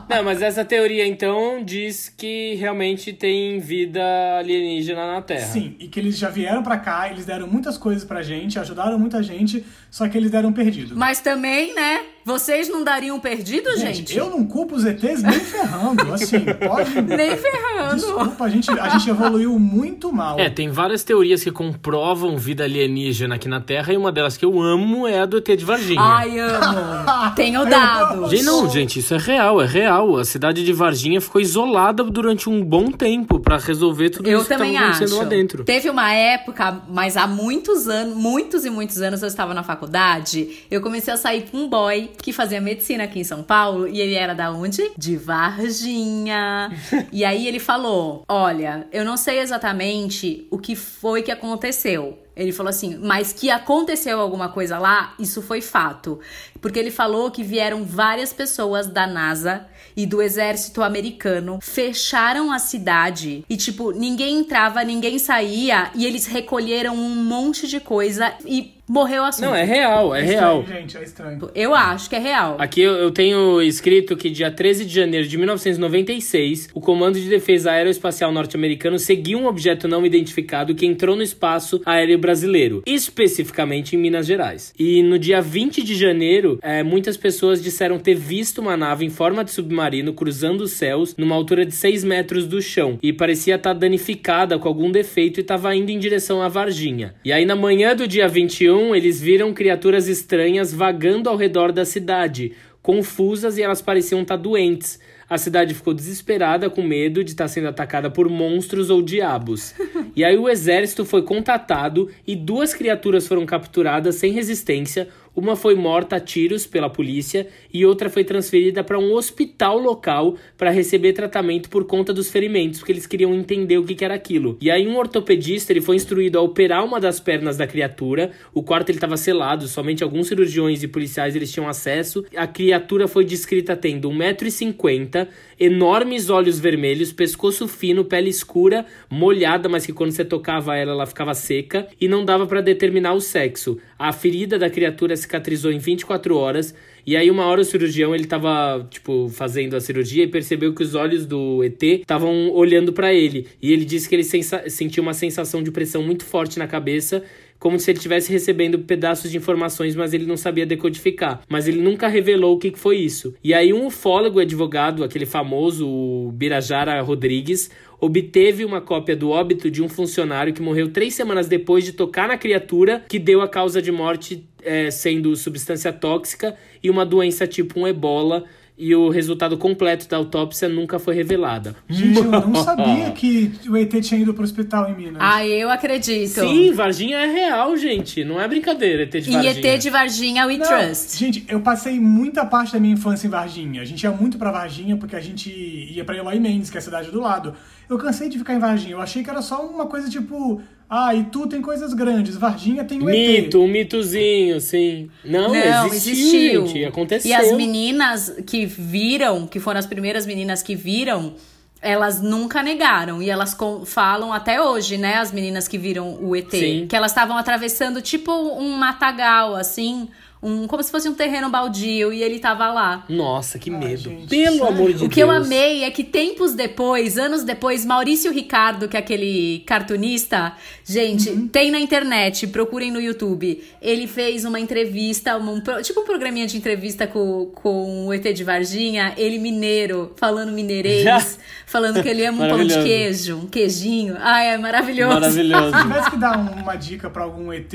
Não, mas essa teoria então diz que realmente tem vida alienígena na Terra. Sim, e que eles já vieram pra cá, eles deram muitas coisas pra gente, ajudaram muita gente, só que eles deram perdido. Mas também, né? Vocês não dariam perdido, gente? eu não culpo os ETs nem ferrando, assim, pode... Nem ferrando. Desculpa, a gente, a gente evoluiu muito mal. É, tem várias teorias que comprovam vida alienígena aqui na Terra e uma delas que eu amo é a do ET de Varginha. Ai, amo. Tenho dado. Gente, não, gente, isso é real, é real. A cidade de Varginha ficou isolada durante um bom tempo pra resolver tudo Eu isso que também tava acontecendo acho. lá dentro. Teve uma época, mas há muitos anos, muitos e muitos anos eu estava na faculdade, eu comecei a sair com um boy que fazia medicina aqui em São Paulo e ele era da onde? De Varginha. e aí ele falou: "Olha, eu não sei exatamente o que foi que aconteceu, ele falou assim, mas que aconteceu alguma coisa lá, isso foi fato. Porque ele falou que vieram várias pessoas da NASA e do exército americano, fecharam a cidade e, tipo, ninguém entrava, ninguém saía e eles recolheram um monte de coisa e morreu o assunto. Não, é real, é estranho, real. gente, é estranho. Eu acho que é real. Aqui eu, eu tenho escrito que dia 13 de janeiro de 1996, o Comando de Defesa Aeroespacial Norte-Americano seguiu um objeto não identificado que entrou no espaço aéreo brasileiro, especificamente em Minas Gerais. E no dia 20 de janeiro, eh, muitas pessoas disseram ter visto uma nave em forma de submarino cruzando os céus numa altura de 6 metros do chão e parecia estar danificada com algum defeito e estava indo em direção a Varginha. E aí na manhã do dia 21, eles viram criaturas estranhas vagando ao redor da cidade, confusas e elas pareciam estar doentes. A cidade ficou desesperada com medo de estar sendo atacada por monstros ou diabos. E aí o exército foi contatado e duas criaturas foram capturadas sem resistência. Uma foi morta a tiros pela polícia e outra foi transferida para um hospital local para receber tratamento por conta dos ferimentos, porque eles queriam entender o que, que era aquilo. E aí um ortopedista ele foi instruído a operar uma das pernas da criatura. O quarto ele estava selado, somente alguns cirurgiões e policiais eles tinham acesso. A criatura foi descrita tendo 1,50m, enormes olhos vermelhos, pescoço fino, pele escura, molhada, mas que quando você tocava ela, ela ficava seca e não dava para determinar o sexo. A ferida da criatura cicatrizou em 24 horas. E aí, uma hora o cirurgião ele tava, tipo, fazendo a cirurgia e percebeu que os olhos do ET estavam olhando para ele. E ele disse que ele sentiu uma sensação de pressão muito forte na cabeça como se ele estivesse recebendo pedaços de informações, mas ele não sabia decodificar. Mas ele nunca revelou o que foi isso. E aí um ufólogo advogado, aquele famoso Birajara Rodrigues, obteve uma cópia do óbito de um funcionário que morreu três semanas depois de tocar na criatura que deu a causa de morte é, sendo substância tóxica e uma doença tipo um ebola e o resultado completo da autópsia nunca foi revelada. Gente, eu não sabia que o ET tinha ido pro hospital em Minas. Ah, eu acredito. Sim, Varginha é real, gente. Não é brincadeira, ET de Varginha. E ET de Varginha, we não, trust. Gente, eu passei muita parte da minha infância em Varginha. A gente ia muito pra Varginha porque a gente ia pra Eloy Mendes, que é a cidade do lado. Eu cansei de ficar em Varginha. Eu achei que era só uma coisa tipo ah, e tu tem coisas grandes, Varginha tem o Mito, ET. um mitozinho, sim. Não, Não existiu, existiu. Gente, aconteceu. E as meninas que viram, que foram as primeiras meninas que viram, elas nunca negaram. E elas falam até hoje, né, as meninas que viram o ET. Sim. Que elas estavam atravessando tipo um matagal, assim, um como se fosse um terreno baldio e ele tava lá. Nossa, que medo. Ai, Pelo sério? amor de Deus. O que eu amei é que tempos depois, anos depois, Maurício Ricardo, que é aquele cartunista, gente, uhum. tem na internet, procurem no YouTube. Ele fez uma entrevista, um, tipo um programinha de entrevista com, com o ET de Varginha, ele mineiro, falando mineirês, falando que ele ama um pão de queijo, um queijinho. Ai, é maravilhoso. Maravilhoso. Se tivesse que dar uma dica para algum ET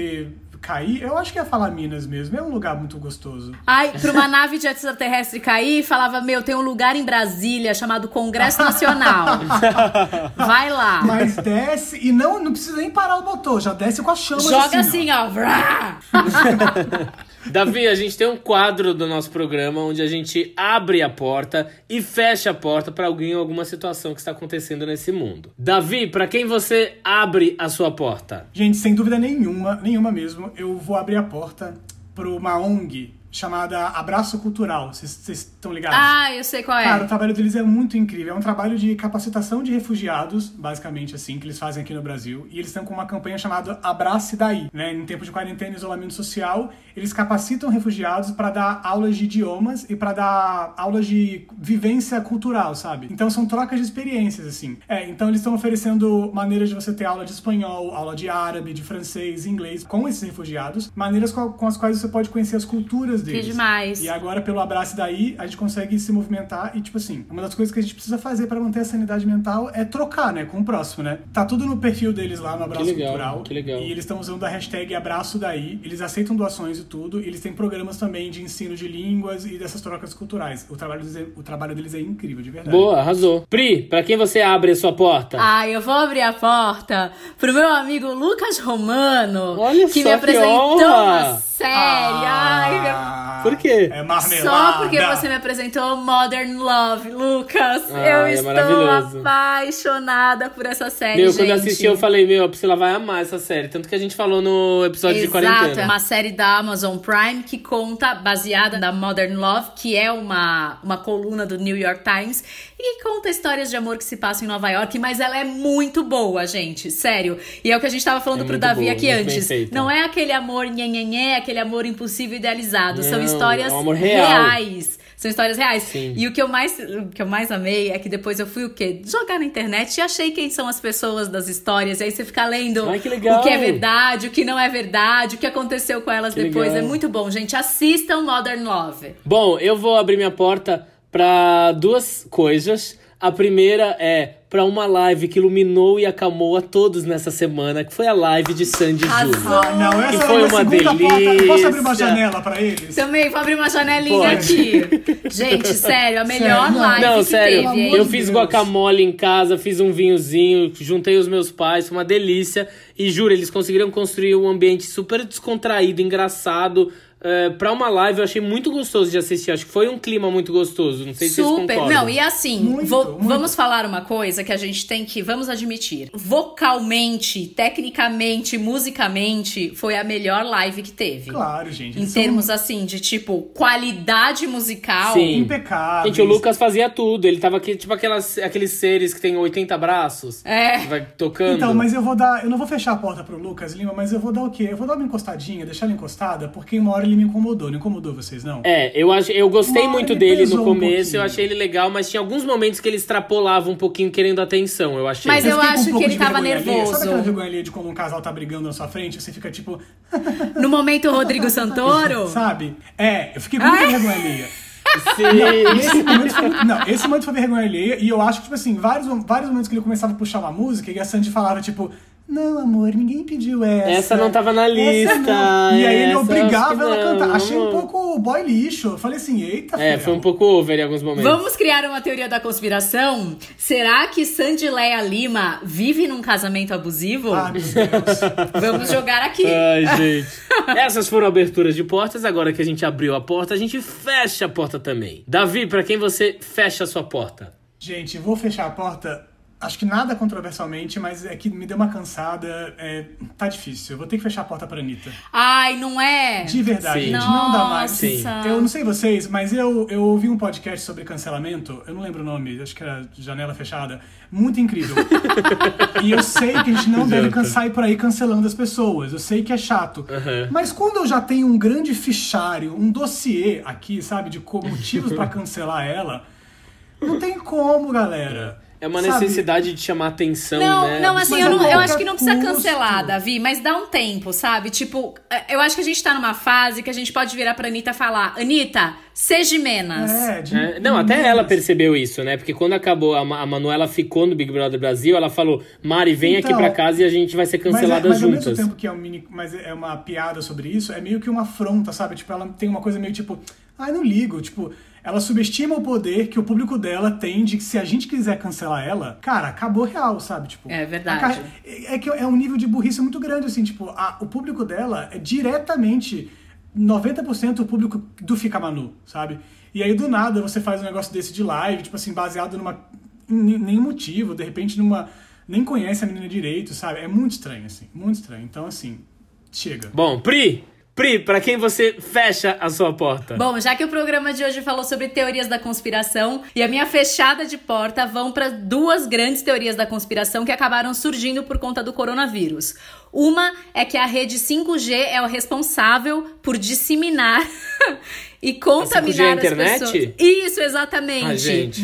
cair, eu acho que ia falar Minas mesmo. É um lugar muito gostoso. Ai, pra uma nave de extraterrestre cair, falava: Meu, tem um lugar em Brasília chamado Congresso Nacional. Vai lá. Mas desce e não, não precisa nem parar o motor, já desce com a chama Joga assim, assim, ó. Davi, a gente tem um quadro do nosso programa onde a gente abre a porta e fecha a porta para alguém ou alguma situação que está acontecendo nesse mundo. Davi, para quem você abre a sua porta? Gente, sem dúvida nenhuma, nenhuma mesmo, eu vou abrir a porta para uma ONG chamada Abraço Cultural. Vocês estão ligados? Ah, eu sei qual é. Cara, o trabalho deles é muito incrível. É um trabalho de capacitação de refugiados, basicamente assim, que eles fazem aqui no Brasil. E eles estão com uma campanha chamada Abrace Daí. Né? Em tempo de quarentena e isolamento social, eles capacitam refugiados para dar aulas de idiomas e para dar aulas de vivência cultural, sabe? Então são trocas de experiências, assim. É, então eles estão oferecendo maneiras de você ter aula de espanhol, aula de árabe, de francês, inglês com esses refugiados. Maneiras com as quais você pode conhecer as culturas deles. Que demais. E agora, pelo Abraço Daí, a gente consegue se movimentar e, tipo assim, uma das coisas que a gente precisa fazer para manter a sanidade mental é trocar, né, com o próximo, né? Tá tudo no perfil deles lá no Abraço que legal, Cultural. Que legal. E eles estão usando a hashtag Abraço Daí. Eles aceitam doações e tudo. E eles têm programas também de ensino de línguas e dessas trocas culturais. O trabalho deles é, o trabalho deles é incrível, de verdade. Boa, arrasou. Pri, pra quem você abre a sua porta? Ah, eu vou abrir a porta pro meu amigo Lucas Romano, Olha que me apresentou que uma série. Ah, Ai, meu... Por quê? É marmelada. Só porque você me apresentou Modern Love, Lucas. Ah, eu é estou apaixonada por essa série, Meu, gente. quando eu assisti, eu falei, meu, a Priscila vai amar essa série. Tanto que a gente falou no episódio Exato, de quarentena. é uma série da Amazon Prime que conta, baseada na Modern Love, que é uma, uma coluna do New York Times, e conta histórias de amor que se passam em Nova York, mas ela é muito boa, gente. Sério. E é o que a gente tava falando É pro Davi boa, aqui antes. Não é aquele amor nhenhenhé, é aquele amor impossível idealizado. São Não, histórias é um real. reais. São histórias reais. Sim. E o que, eu mais, o que eu mais amei é que depois eu fui o quê? Jogar na internet e achei quem são as pessoas das histórias. E aí você fica lendo Ai, que o que é verdade, o que não é verdade, o que aconteceu com elas Que depois. legal. É muito bom, gente. Assistam Modern Love. Bom, eu vou abrir minha porta pra duas coisas. A primeira é pra uma live que iluminou e acalmou a todos nessa semana, que foi a live de Sandy. Júnior. Ah, não, essa Que foi a uma segunda porta. delícia. Posso abrir uma janela pra eles? Também vou abrir uma janelinha Pode. aqui. Gente, sério, a melhor Sério? live Não, que sério, teve, eu fiz guacamole em casa, fiz um vinhozinho, juntei os meus pais, foi uma delícia. E juro, eles conseguiram construir um ambiente super descontraído, engraçado, é, pra uma live eu achei muito gostoso de assistir. Acho que foi um clima muito gostoso. Não sei se vocês Super. concordam. Não, e assim, Muito, vo- muito. vamos falar uma coisa que a gente tem que, vamos admitir. Vocalmente, tecnicamente, musicamente, foi a melhor live que teve. Claro, gente. Em são termos assim de tipo qualidade musical. Sim. impecáveis. Gente, o Lucas fazia tudo. Ele tava aqui, tipo aquelas, aqueles seres que tem 80 braços. É. que Vai tocando. Então, mas eu vou dar. Eu não vou fechar a porta pro Lucas Lima, mas eu vou dar o quê? Eu vou dar uma encostadinha, deixar ele encostada, porque uma hora ele me incomodou. Não incomodou vocês, não? É, eu, acho, eu gostei muito ele dele no um começo, pouquinho. eu achei ele legal, mas tinha alguns momentos que ele extrapolava um pouquinho querendo atenção, eu achei. Mas eu com acho que pouco ele de tava nervoso. Sabe aquela vergonha alheia de quando um casal tá brigando na sua frente? Você fica tipo, No momento Rodrigo Santoro. sabe? É, eu fiquei com muita vergonha alheia. Sim. Esse momento, foi, não, esse momento foi vergonha alheia. E eu acho que, tipo assim, vários, vários momentos que ele começava a puxar uma música e a Sandy falava, tipo, não, amor, ninguém pediu essa. Essa não tava na lista, não." E aí ele essa obrigava ela a cantar. Achei um pouco boy lixo. Eu falei assim, eita, É, fiel. foi um pouco over em alguns momentos. Vamos criar uma teoria da conspiração? Será que Sandy Leia Lima vive num casamento abusivo? Ah, meu Deus. Vamos jogar aqui. Ai, gente. Essas foram aberturas de portas. Agora que a gente abriu a porta, a gente fecha a porta também. Davi, pra quem você fecha a sua porta? Gente, vou fechar a porta. Acho que nada controversialmente, mas é que me deu uma cansada. É, tá difícil. Eu vou ter que fechar a porta pra Anitta. Ai, não é? De verdade, Sim. gente, não dá mais. Sim. Eu não sei vocês, mas eu, eu ouvi um podcast sobre cancelamento, eu não lembro o nome, acho que era Janela Fechada, muito incrível. e eu sei que a gente não deve sair por aí cancelando as pessoas, eu sei que é chato. Uhum. Mas quando eu já tenho um grande fichário, um dossiê aqui, sabe, de motivos pra cancelar ela, não tem como, galera. É uma Sabe? necessidade de chamar atenção, Não, né? não, assim, Mas eu, não, eu acho que não precisa cancelar, Davi, mas dá um tempo, sabe? Tipo, é, eu acho que a gente tá numa fase que a gente pode virar pra Anitta e falar: Anitta, seja menos. É, de- É, não, até ela percebeu isso, né? Porque quando acabou, a, Ma- a Manuela ficou no Big Brother Brasil, ela falou: Mari, vem aqui Então, pra casa e a gente vai ser Mas, é, cancelada mas ao juntas. mesmo tempo que é, um mini, mas é uma piada sobre isso, é meio que uma afronta, sabe? Tipo, ela tem uma coisa meio tipo, ai, não ligo. Tipo, ela subestima o poder que o público dela tem de que se a gente quiser cancelar ela, cara, acabou real, sabe? Tipo, É verdade. a carre- É que é um nível de burrice muito grande, assim, tipo, a- o público dela é diretamente 90% o público do Fica Manu, sabe? E aí, do nada, você faz um negócio desse de live, tipo assim, baseado numa. em nenhum motivo, de repente numa. Nem conhece a menina direito, sabe? É muito estranho, assim, muito estranho. Então, assim, chega. Bom, Pri, Pri, pra quem você fecha a sua porta? Bom, já que o programa de hoje falou sobre teorias da conspiração e a minha fechada de porta vão para duas grandes teorias da conspiração que acabaram surgindo por conta do coronavírus. Uma é que a rede 5G é o responsável por disseminar e contaminar é a as internet? pessoas. Isso, exatamente. Ai, gente.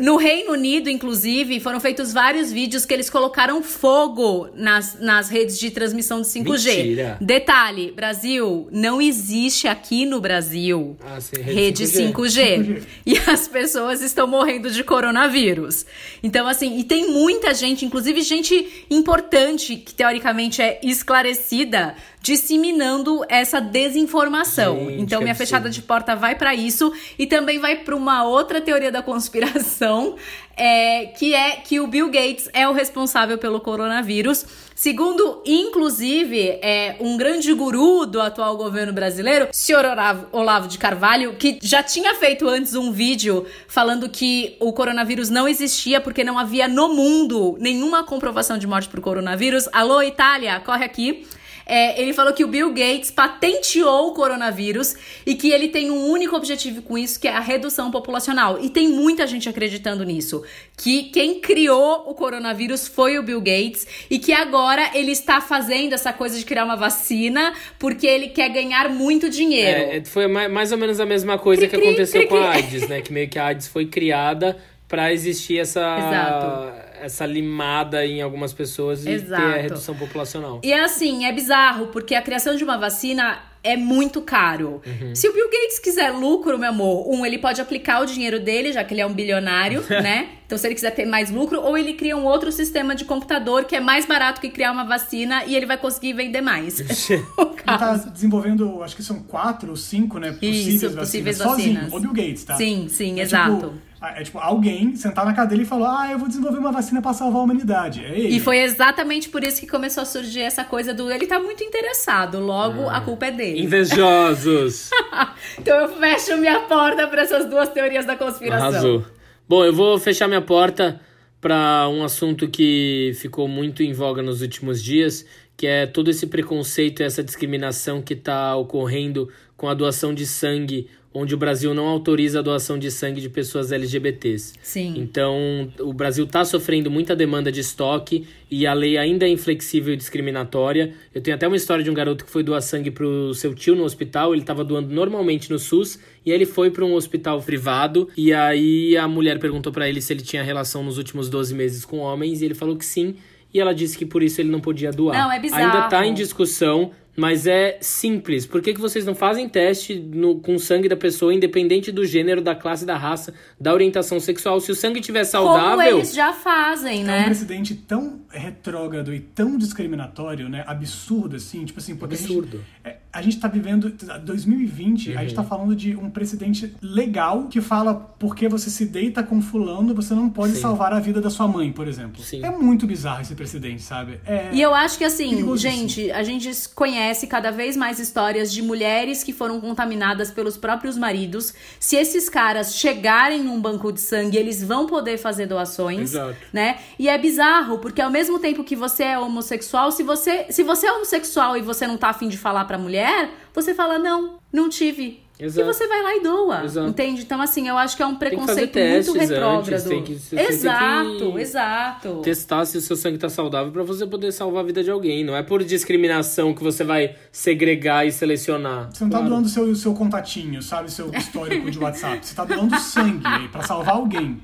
No Reino Unido, inclusive, foram feitos vários vídeos que eles colocaram fogo nas, nas redes de transmissão de 5G. Mentira. Detalhe: Brasil, não existe aqui no Brasil Ah, sim, rede 5G. 5G. E as pessoas estão morrendo de coronavírus. Então, assim, e tem muita gente, inclusive gente importante, que teoricamente é esclarecida, disseminando essa desinformação. Gente, então, minha absurdo. fechada de porta vai para isso e também vai para uma outra teoria da conspiração, é, que é que o Bill Gates é o responsável pelo coronavírus. Segundo, inclusive, é, um grande guru do atual governo brasileiro, senhor Olavo, Olavo de Carvalho, que já tinha feito antes um vídeo falando que o coronavírus não existia porque não havia no mundo nenhuma comprovação de morte por coronavírus. Alô, Itália, corre aqui. É, ele falou que o Bill Gates patenteou o coronavírus e que ele tem um único objetivo com isso, que é a redução populacional. E tem muita gente acreditando nisso. Que quem criou o coronavírus foi o Bill Gates e que agora ele está fazendo essa coisa de criar uma vacina porque ele quer ganhar muito dinheiro. É, é, foi ma- mais ou menos a mesma coisa Cri, que cri, aconteceu cri, com a cri. AIDS, né? Que meio que a AIDS foi criada pra existir essa Exato. Essa limada em algumas pessoas e Exato. ter a redução populacional. E é assim, é bizarro, porque a criação de uma vacina é muito caro. Uhum. Se o Bill Gates quiser lucro, meu amor, um, ele pode aplicar o dinheiro dele, já que ele é um bilionário, né? Então, se ele quiser ter mais lucro, ou ele cria um outro sistema de computador que é mais barato que criar uma vacina e ele vai conseguir vender mais. Ele tá desenvolvendo, acho que são quatro ou cinco, né? Possíveis Isso, vacinas. possíveis sozinho, vacinas. o Bill Gates, tá? Sim, sim, É exato. Tipo, é tipo alguém sentar na cadeira e falar: Ah, eu vou desenvolver uma vacina pra salvar a humanidade. É ele. E foi exatamente por isso que começou a surgir essa coisa do ele tá muito interessado, logo a culpa é dele. dele. Invejosos. então eu fecho minha porta para essas duas teorias da conspiração. Arrasou. Bom, eu vou fechar minha porta para um assunto que ficou muito em voga nos últimos dias, que é todo esse preconceito e essa discriminação que está ocorrendo com a doação de sangue onde o Brasil não autoriza a doação de sangue de pessoas LGBTs. Sim. Então, o Brasil está sofrendo muita demanda de estoque e a lei ainda é inflexível e discriminatória. Eu tenho até uma história de um garoto que foi doar sangue para o seu tio no hospital, ele estava doando normalmente no SUS e ele foi para um hospital privado e aí a mulher perguntou para ele se ele tinha relação nos últimos 12 meses com homens e ele falou que sim. E ela disse que por isso ele não podia doar. Não, é bizarro. Ainda está em discussão, mas é simples. Por que, que vocês não fazem teste no, com o sangue da pessoa, independente do gênero, da classe, da raça, da orientação sexual? Se o sangue estiver saudável. Como eles já fazem, né? É um precedente tão retrógrado e tão discriminatório, né? Absurdo, assim. Tipo assim, porque Absurdo. A gente, a gente tá vivendo. 2020, uhum. a gente tá falando de um precedente legal que fala porque você se deita com fulano, você não pode Sim. salvar a vida da sua mãe, por exemplo. Sim. É muito bizarro esse precedente, sabe? É e eu acho que assim, gente, a gente conhece conhece cada vez mais histórias de mulheres que foram contaminadas pelos próprios maridos. Se esses caras chegarem num banco de sangue, eles vão poder fazer doações, Exato. né? E é bizarro, porque ao mesmo tempo que você é homossexual, se você, se você é homossexual e você não tá afim de falar pra mulher, você fala: "Não, não tive". Exato. E você vai lá e doa. Exato. Entende? Então, assim, eu acho que é um preconceito muito retrógrado. Antes, tem que, exato, tem que exato. Testar se o seu sangue tá saudável para você poder salvar a vida de alguém. Não é por discriminação que você vai segregar e selecionar. Você não tá claro. tá doando seu, seu contatinho, sabe? Seu histórico de WhatsApp. Você tá doando sangue para salvar alguém.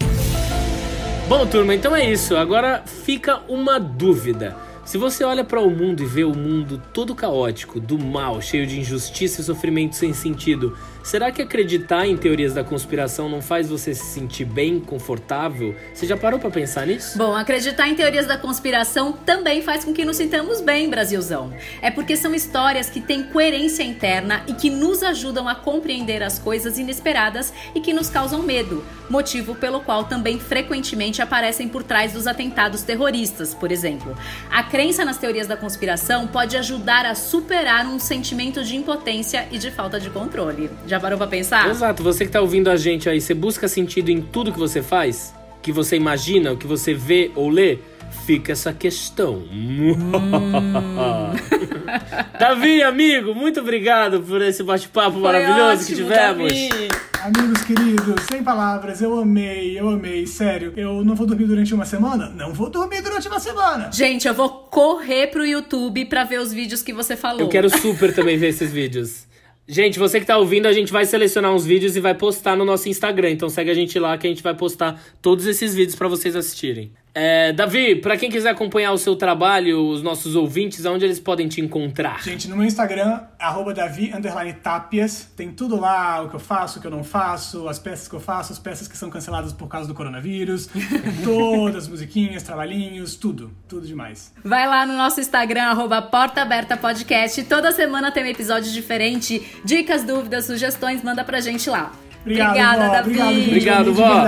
Bom, turma, então é isso. Agora fica uma dúvida. Se você olha para o mundo e vê o mundo todo caótico, do mal, cheio de injustiça e sofrimento sem sentido, será que acreditar em teorias da conspiração não faz você se sentir bem, confortável? Você já parou para pensar nisso? Bom, acreditar em teorias da conspiração também faz com que nos sintamos bem, Brasilzão. É porque são histórias que têm coerência interna e que nos ajudam a compreender as coisas inesperadas e que nos causam medo, motivo pelo qual também frequentemente aparecem por trás dos atentados terroristas, por exemplo. A crença nas teorias da conspiração pode ajudar a superar um sentimento de impotência e de falta de controle. Já parou pra pensar? Exato, você que tá ouvindo a gente aí, você busca sentido em tudo que você faz? Que você imagina, o que você vê ou lê? Fica essa questão. Hum. Davi, amigo, muito obrigado por esse bate-papo maravilhoso ótimo, que tivemos. Davi. Amigos queridos, sem palavras, eu amei, eu amei, sério. Eu não vou dormir durante uma semana? Não vou dormir durante uma semana. Gente, eu vou correr pro YouTube pra ver os vídeos que você falou. Eu quero super também ver esses vídeos. Gente, você que tá ouvindo, a gente vai selecionar uns vídeos e vai postar no nosso Instagram. Então segue a gente lá que a gente vai postar todos esses vídeos para vocês assistirem. É, Davi, para quem quiser acompanhar o seu trabalho, os nossos ouvintes, aonde eles podem te encontrar? Gente, no meu Instagram, arroba Davi Tapias, tem tudo lá, o que eu faço, o que eu não faço, as peças que eu faço, as peças que são canceladas por causa do coronavírus, todas as musiquinhas, trabalhinhos, tudo, tudo demais. Vai lá no nosso Instagram, arroba Porta Aberta Podcast, toda semana tem um episódio diferente, dicas, dúvidas, sugestões, manda pra gente lá. Obrigado, Obrigada, vó. Davi. Obrigado, vó.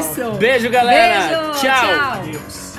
Isso. Beijo, galera. Beijo. Tchau. Tchau. Adeus.